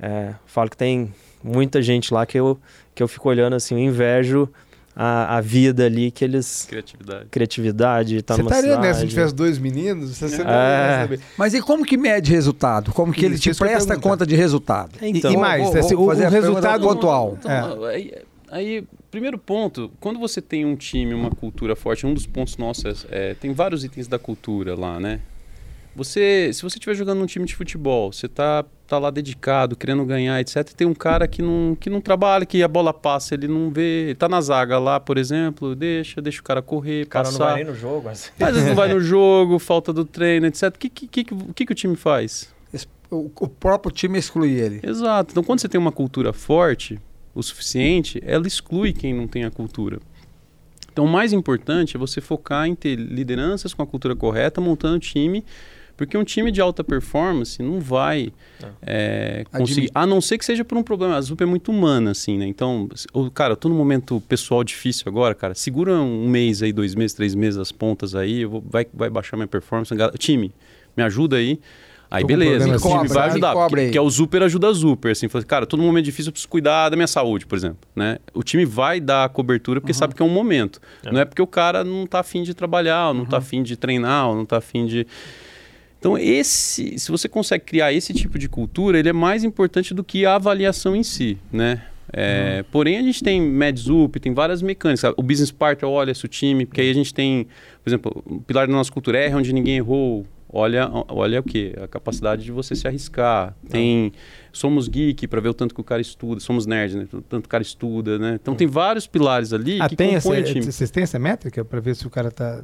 É, falo que tem muita gente lá que eu, que eu fico olhando assim, eu invejo a, a vida ali que eles. Criatividade. Criatividade, tá você estaria nessa se tivesse dois meninos? Você, não É. ia saber. Mas e como que mede resultado? Como que ele Isso, te eu ia presta conta de resultado? E- Então, e mais, vou- assim, vou o, fazer o resultado pontual. Então, É. aí, aí, primeiro ponto, quando você tem um time, uma cultura forte, um dos pontos nossos é, é, tem vários itens da cultura lá, né? Você, se você estiver jogando num time de futebol, você tá, tá lá dedicado, querendo ganhar, etc. Tem um cara que não, que não trabalha, que a bola passa, ele não vê, ele tá na zaga lá, por exemplo, deixa, deixa o cara correr, O cara não passar. vai nem no jogo. Assim. Às vezes não vai no jogo, falta do treino, etc. O que, que, que, que, que o time faz? O, o próprio time exclui ele. Exato. Então, quando você tem uma cultura forte o suficiente, ela exclui quem não tem a cultura. Então, o mais importante é você focar em ter lideranças com a cultura correta, montando time, porque um time de alta performance não vai é, Admi- conseguir, a não ser que seja por um problema. A Zup é muito humana, assim, né? Então, o, cara, eu tô num momento pessoal difícil agora, cara. Segura um mês aí, dois meses, três meses as pontas aí, eu vou, vai, vai baixar minha performance. Time, me ajuda aí. Aí beleza, o assim. time Cobra, vai ajudar. Porque, porque é o Zuper ajuda a Zuper, assim. Cara, todo momento difícil eu preciso cuidar da minha saúde, por exemplo, né? O time vai dar a cobertura porque sabe que é um momento. É. Não é porque o cara não tá afim de trabalhar, ou não tá afim de treinar, ou não tá afim de... Então, esse, se você consegue criar esse tipo de cultura, ele é mais importante do que a avaliação em si, né? É, Porém, a gente tem MedZup, tem várias mecânicas. O Business Partner olha se o time, porque aí a gente tem, por exemplo, o pilar da nossa cultura é onde ninguém errou. Olha, olha o que? A capacidade de você se arriscar. Tem Somos Geek para ver o tanto que o cara estuda. Somos Nerd, né? O tanto que o cara estuda, né? Então tem vários pilares ali Ah, que tem essa, compõem o time. vocês têm essa métrica para ver se o cara tá.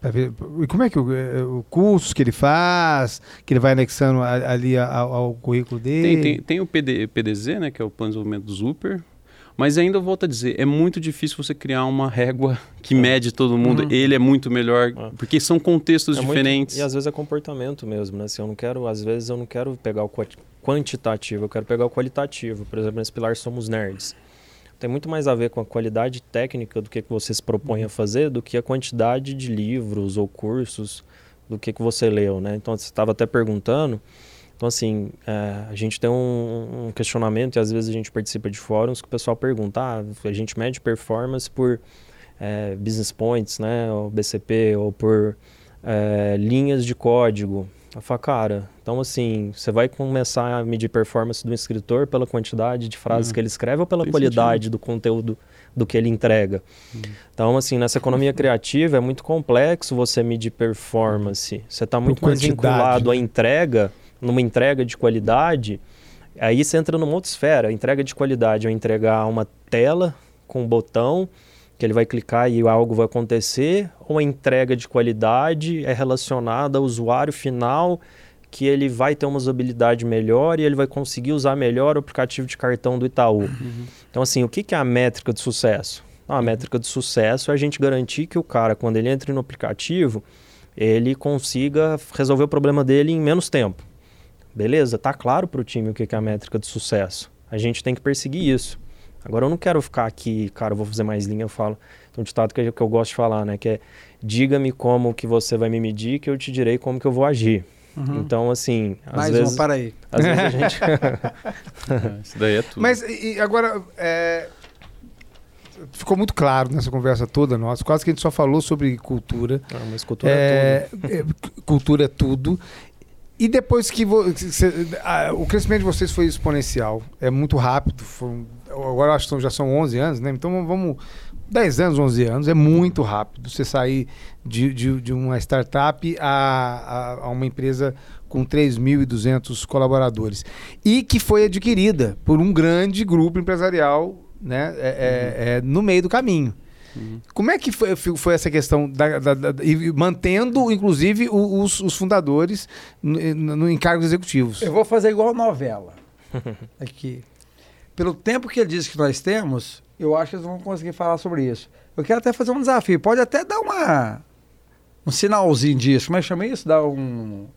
Pra ver, e como é que o, eh, o curso que ele faz, que ele vai anexando ali ao, ao currículo dele? Tem, tem, tem o PD, PDZ, né, que é o Plano de Desenvolvimento do Super. Mas ainda eu volto a dizer, é muito difícil você criar uma régua que mede todo mundo. Uhum. Ele é muito melhor, É. porque são contextos É muito- diferentes. e às vezes é comportamento mesmo, né? Assim, eu não quero, às vezes eu não quero pegar o quantitativo, eu quero pegar o qualitativo. Por exemplo, nesse pilar somos nerds. Tem muito mais a ver com a qualidade técnica do que, que você se propõe a fazer do que a quantidade de livros ou cursos do que, que você leu, né? Então, você estava até perguntando. Então, assim, é, a gente tem um, um questionamento e às vezes a gente participa de fóruns que o pessoal pergunta, ah, a gente mede performance por é, business points, né? Ou BCP, ou por é, linhas de código. Eu falo, cara, então assim, você vai começar a medir performance do escritor pela quantidade de frases Uhum. que ele escreve ou pela Tem qualidade do conteúdo do que ele entrega? Então, assim, nessa economia criativa é muito complexo você medir performance. Você está muito mais vinculado à entrega, numa entrega de qualidade. Aí você entra numa outra esfera. A entrega de qualidade é eu entregar uma tela com um botão que ele vai clicar e algo vai acontecer, ou a entrega de qualidade é relacionada ao usuário final, que ele vai ter uma usabilidade melhor e ele vai conseguir usar melhor o aplicativo de cartão do Itaú. Uhum. Então, assim, o que, é a métrica de sucesso? a métrica de sucesso é a gente garantir que o cara, quando ele entra no aplicativo, ele consiga resolver o problema dele em menos tempo. Beleza? Tá claro para o time o que é a métrica de sucesso. A gente tem que perseguir isso. Agora eu não quero ficar aqui, cara, eu vou fazer mais linha, eu falo. Tem um ditado que, que eu gosto de falar, né? Que é diga-me como que você vai me medir, que eu te direi como que eu vou agir. Uhum. Então, assim, às mais vezes... Mais para aí. Às vezes a gente... é, isso daí é tudo. Mas e agora, é... ficou muito claro nessa conversa toda nossa, quase que a gente só falou sobre cultura. Ah, mas cultura é, é tudo. É, cultura é tudo. E depois que você, o crescimento de vocês foi exponencial, é muito rápido. Foi, agora acho que já são 11 anos, né? Então vamos 10 anos, 11 anos, é muito rápido você sair de, de, de uma startup a, a, a, uma empresa com 3.200 colaboradores. E que foi adquirida por um grande grupo empresarial né? É, é, é, no meio do caminho. Uhum. Como é que foi, foi essa questão da, da, da, e mantendo, inclusive, os, os fundadores no, no, em cargos executivos? Eu vou fazer igual novela aqui. Pelo tempo que ele disse que nós temos, eu acho que eles vão conseguir falar sobre isso. Eu quero até fazer um desafio. Pode até dar uma um sinalzinho disso. Como é que chama isso? Dar um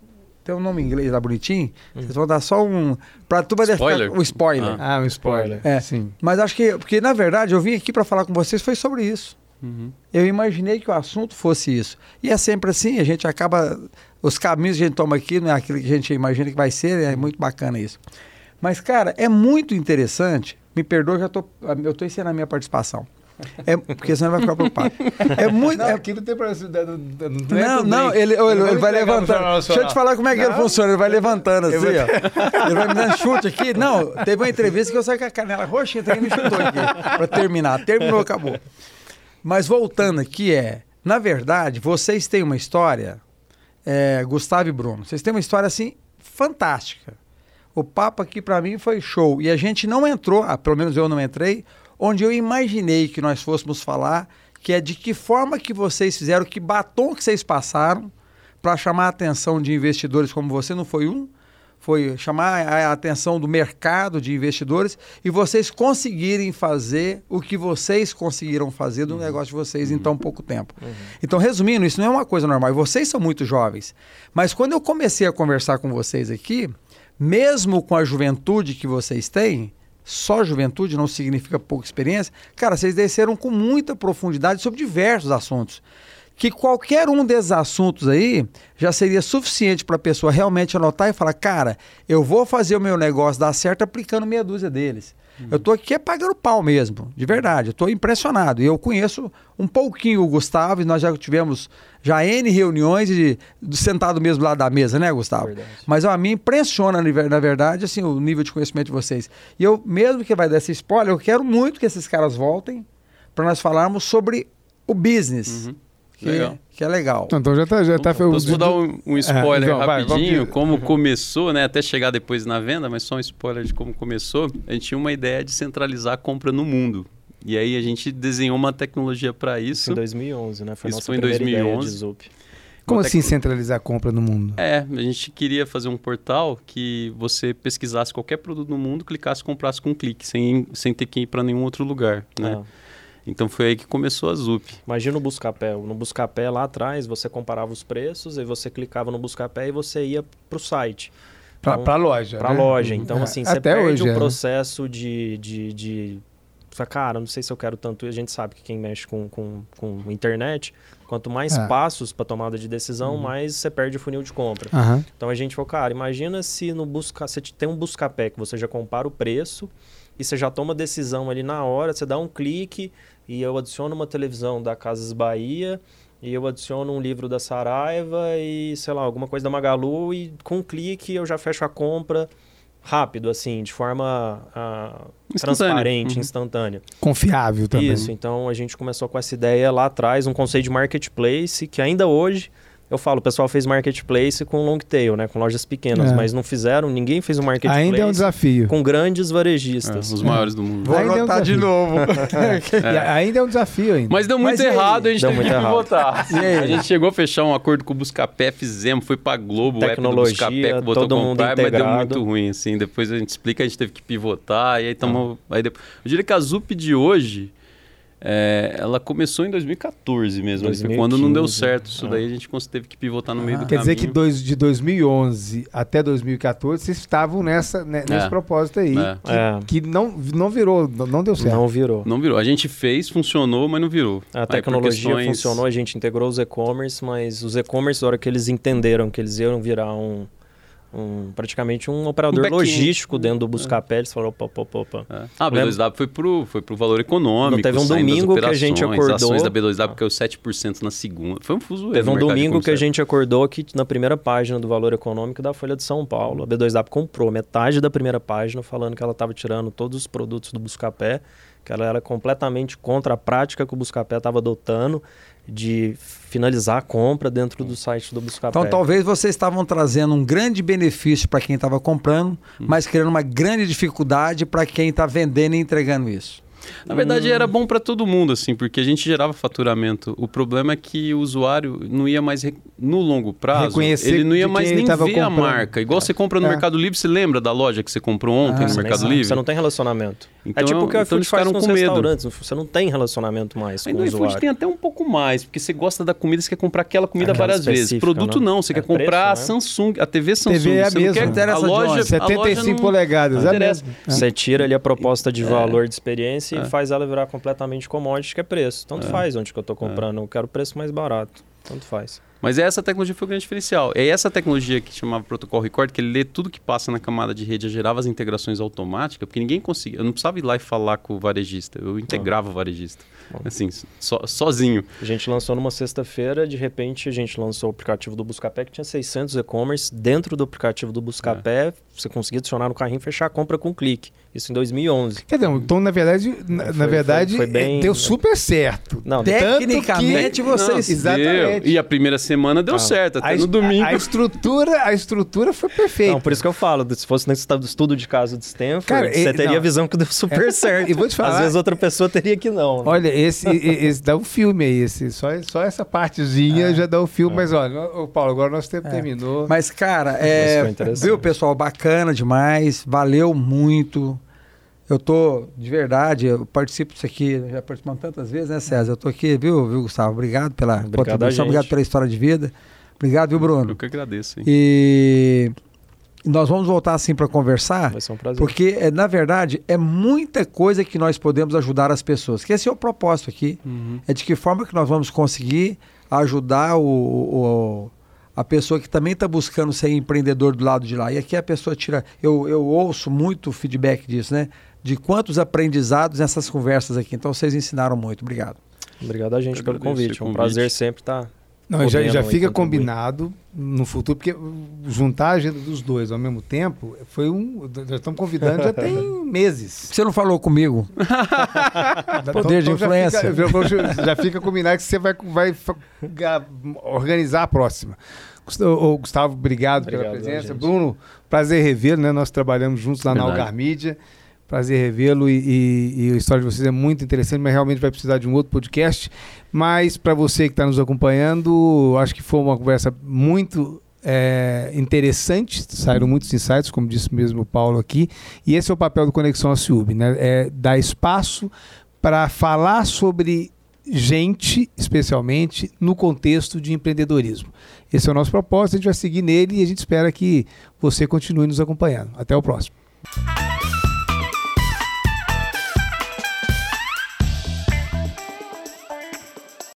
tem um nome em inglês lá bonitinho. Hum. Vocês vão dar só um. Pra tu vai spoiler. um spoiler. Ah, um spoiler. É. Sim. Mas acho que. Porque, na verdade, eu vim aqui para falar com vocês foi sobre isso. Uhum. Eu imaginei que o assunto fosse isso. E é sempre assim, a gente acaba. Os caminhos que a gente toma aqui não é aquilo que a gente imagina que vai ser, é muito bacana isso. Mas, cara, é muito interessante. Me perdoa, já tô, eu estou ensinando a minha participação. É, porque senão vai ficar preocupado. É muito. Não, é... aqui não tem pra. Não, não, ele, ele, ele vai levantando. Deixa eu te falar como é que não. ele funciona. Ele vai levantando assim, ó. Ele vai me dando chute aqui. Não, teve uma entrevista que eu saí com a canela roxa e me chutou aqui. Pra terminar. Terminou, acabou. Mas voltando aqui, é. Na verdade, vocês têm uma história, é, Gustavo e Bruno, vocês têm uma história assim fantástica. O papo aqui para mim foi show. E a gente não entrou, ah, pelo menos eu não entrei, onde eu imaginei que nós fôssemos falar, que é de que forma que vocês fizeram, que batom que vocês passaram para chamar a atenção de investidores como você, não foi um, foi chamar a atenção do mercado de investidores e vocês conseguirem fazer o que vocês conseguiram fazer do uhum. negócio de vocês uhum. em tão pouco tempo. Uhum. Então, resumindo, isso não é uma coisa normal. Vocês são muito jovens. Mas quando eu comecei a conversar com vocês aqui, mesmo com a juventude que vocês têm, só juventude não significa pouca experiência. Cara, vocês desceram com muita profundidade sobre diversos assuntos. Que qualquer um desses assuntos aí já seria suficiente para a pessoa realmente anotar e falar: cara, eu vou fazer o meu negócio dar certo aplicando meia dúzia deles. Eu estou aqui é pagando pau mesmo, de verdade. Eu estou impressionado. E eu conheço um pouquinho o Gustavo, e nós já tivemos já N reuniões de sentado mesmo lá da mesa, né, Gustavo? Verdade. Mas ó, a mim impressiona, na verdade, assim, o nível de conhecimento de vocês. E eu, mesmo que vai dar esse spoiler, eu quero muito que esses caras voltem para nós falarmos sobre o business. Uhum. Que, legal. que é legal. Então já tá. Já tá então, vou dar um, um spoiler é, então, rapidinho, vai, como começou, né? Até chegar depois na venda, mas só um spoiler de como começou. A gente tinha uma ideia de centralizar a compra no mundo. E aí a gente desenhou uma tecnologia para isso. Em 2011, né? Foi isso foi em 2011. Como assim centralizar a compra no mundo? É, a gente queria fazer um portal que você pesquisasse qualquer produto no mundo, clicasse e comprasse com um clique, sem, sem ter que ir para nenhum outro lugar, né? Ah. Então foi aí que começou a Zup. Imagina o Buscapé. No Buscapé lá atrás você comparava os preços e você clicava no Buscapé e você ia para o site. Para então, a loja. Para a né? loja. Então, é. assim, você Até perde hoje, o é. processo de, de, de. Cara, não sei se eu quero tanto. A gente sabe que quem mexe com, com, com internet, quanto mais é. passos para tomada de decisão, uhum. mais você perde o funil de compra. Uhum. Então a gente falou, cara, imagina se no busca, você tem um buscapé que você já compara o preço e você já toma decisão ali na hora, você dá um clique e eu adiciono uma televisão da Casas Bahia e eu adiciono um livro da Saraiva e, sei lá, alguma coisa da Magalu e com um clique eu já fecho a compra rápido, assim, de forma uh, transparente, uhum. instantânea. Confiável também. Isso, então a gente começou com essa ideia lá atrás, um conceito de marketplace que ainda hoje Eu falo, o pessoal fez marketplace com long tail, né? Com lojas pequenas, É. mas não fizeram, ninguém fez um marketplace Ainda é um desafio. com grandes É, varejistas. os maiores do mundo. Vou Ainda é um de desafio. novo. E ainda é um desafio ainda. Mas deu muito Mas e errado, a gente Deu teve que aí? A gente chegou a fechar um acordo com o Buscapé, fizemos, foi pra Globo, o app do Tecnologia, Buscapé, que botou todo mundo comprar, mas deu integrado. muito ruim, assim. Depois a gente explica, a gente teve que pivotar, e aí tamo... Aí depois... Eu diria que a Zup de hoje, é, ela começou em 2014 mesmo. ali, foi quando não deu 2015, certo isso é. daí, a gente teve que pivotar no meio do Quer dizer que caminho. dois, de 2011 até 2014 vocês estavam nessa, né, nesse É. propósito aí. É. Que, É. que não, não virou, não deu certo. Não virou. Não virou. A gente fez, funcionou, mas não virou. A Aí, tecnologia questões- funcionou, a gente integrou os e-commerce, mas os e-commerce, na hora que eles entenderam que eles iam virar um, um- praticamente um operador back-end. logístico dentro do Buscapé, eles falaram, opa, opa, opa. É. Ah, a B2W foi pro, foi pro valor econômico. Não, teve um domingo que a gente acordou- ações da B2W caiu 7% na segunda. Foi um fuso Teve um domingo que a gente acordou que na primeira página do Valor Econômico da Folha de São Paulo, a B2W comprou metade da primeira página falando que ela estava tirando todos os produtos do Buscapé, que ela era completamente contra a prática que o Buscapé estava adotando de finalizar a compra dentro do site do Buscapé. Então talvez vocês estavam trazendo um grande benefício para quem estava comprando, mas criando uma grande dificuldade para quem está vendendo e entregando isso. Na verdade, era bom para todo mundo, assim, porque a gente gerava faturamento. O problema é que o usuário não ia mais, re- no longo prazo, Reconhecer ele não ia mais nem ver a comprando. marca. Igual você compra no É. Mercado Livre, você lembra da loja que você comprou ontem Ah, no Mercado sabe, Livre? Você não tem relacionamento. Então, é tipo o que a então iFood eles faz nos com medo. restaurantes. Você não tem relacionamento mais Mas com no o iFood usuário. tem até um pouco mais, porque você gosta da comida, você quer comprar aquela comida Aquela várias vezes. Produto né? não, você É quer comprar preço, a né? Samsung, a TV Samsung. TV é a você não mesma. quer a loja, onde? a loja 75 não- polegadas, não é mesmo. Você tira ali a proposta de É. valor de experiência É. e faz ela virar completamente commodity, que é preço. Tanto faz onde que eu tô comprando. Eu quero preço mais barato. Tanto faz. Mas essa tecnologia foi o grande diferencial. É essa tecnologia que chamava protocolo record, que ele lê tudo que passa na camada de rede, gerava as integrações automáticas, porque ninguém conseguia. Eu não precisava ir lá e falar com o varejista, eu integrava o varejista. Assim, so- sozinho. A gente lançou numa sexta-feira, de repente a gente lançou o aplicativo do Buscapé, que tinha 600 e-commerce. Dentro do aplicativo do Buscapé, você conseguia adicionar no carrinho e fechar a compra com um clique. Isso em 2011. Quer dizer, então, na verdade, na, Foi- na verdade foi- foi bem- deu super certo. Não, Tecnicamente vocês. Não, Exatamente. Deu. E a primeira semana deu Ah. certo, até A, no domingo. a, a estrutura, a estrutura foi perfeita. Não, por isso que eu falo, se fosse no estudo- estudo de caso de Stanford, Cara, você e- teria não. a visão que deu super É, certo. e vou te falar- Às vezes outra pessoa teria que não. Olha, esse, esse dá um filme aí, esse, só, só essa partezinha já dá um filme, mas olha, Paulo, agora nosso tempo terminou. Mas, cara, é, viu, pessoal? Bacana demais. Valeu muito. Eu tô, de verdade, eu participo disso aqui, já participamos tantas vezes, né, César? Eu tô aqui, viu, viu Gustavo? Obrigado pela Obrigado contribuição, obrigado pela história de vida. Obrigado, viu, Bruno? Eu que agradeço. hein? E nós vamos voltar assim para conversar. Vai ser um prazer. Porque, é, na verdade, é muita coisa que nós podemos ajudar as pessoas. Que esse é o propósito aqui. É de que forma que nós vamos conseguir ajudar o, o- a pessoa que também está buscando ser empreendedor do lado de lá. E aqui a pessoa tira... Eu, eu ouço muito feedback disso, né? De quantos aprendizados nessas conversas aqui. Então, vocês ensinaram muito. Obrigado. Obrigado a gente Eu pelo convite. É um convite. prazer sempre estar. Não, já, já fica combinado no futuro, porque juntar a agenda dos dois ao mesmo tempo foi um. Já estamos convidando já tem meses. Você não falou comigo? Poder de já influência. fica- Já, já fica combinado que você vai, vai organizar a próxima. Gustavo, Gustavo, obrigado, pela Obrigado, presença. gente. Bruno, prazer revê-lo, né? Nós trabalhamos juntos lá na Verdade. Algar Mídia. Prazer revê-lo e, e- e a história de vocês é muito interessante, mas realmente vai precisar de um outro podcast. Mas para você que está nos acompanhando, acho que foi uma conversa muito é, interessante, saíram muitos insights, como disse mesmo o Paulo aqui, e esse é o papel do Conexão Aciub, né? É dar espaço para falar sobre gente, especialmente no contexto de empreendedorismo. Esse é o nosso propósito, a gente vai seguir nele e a gente espera que você continue nos acompanhando. Até o próximo.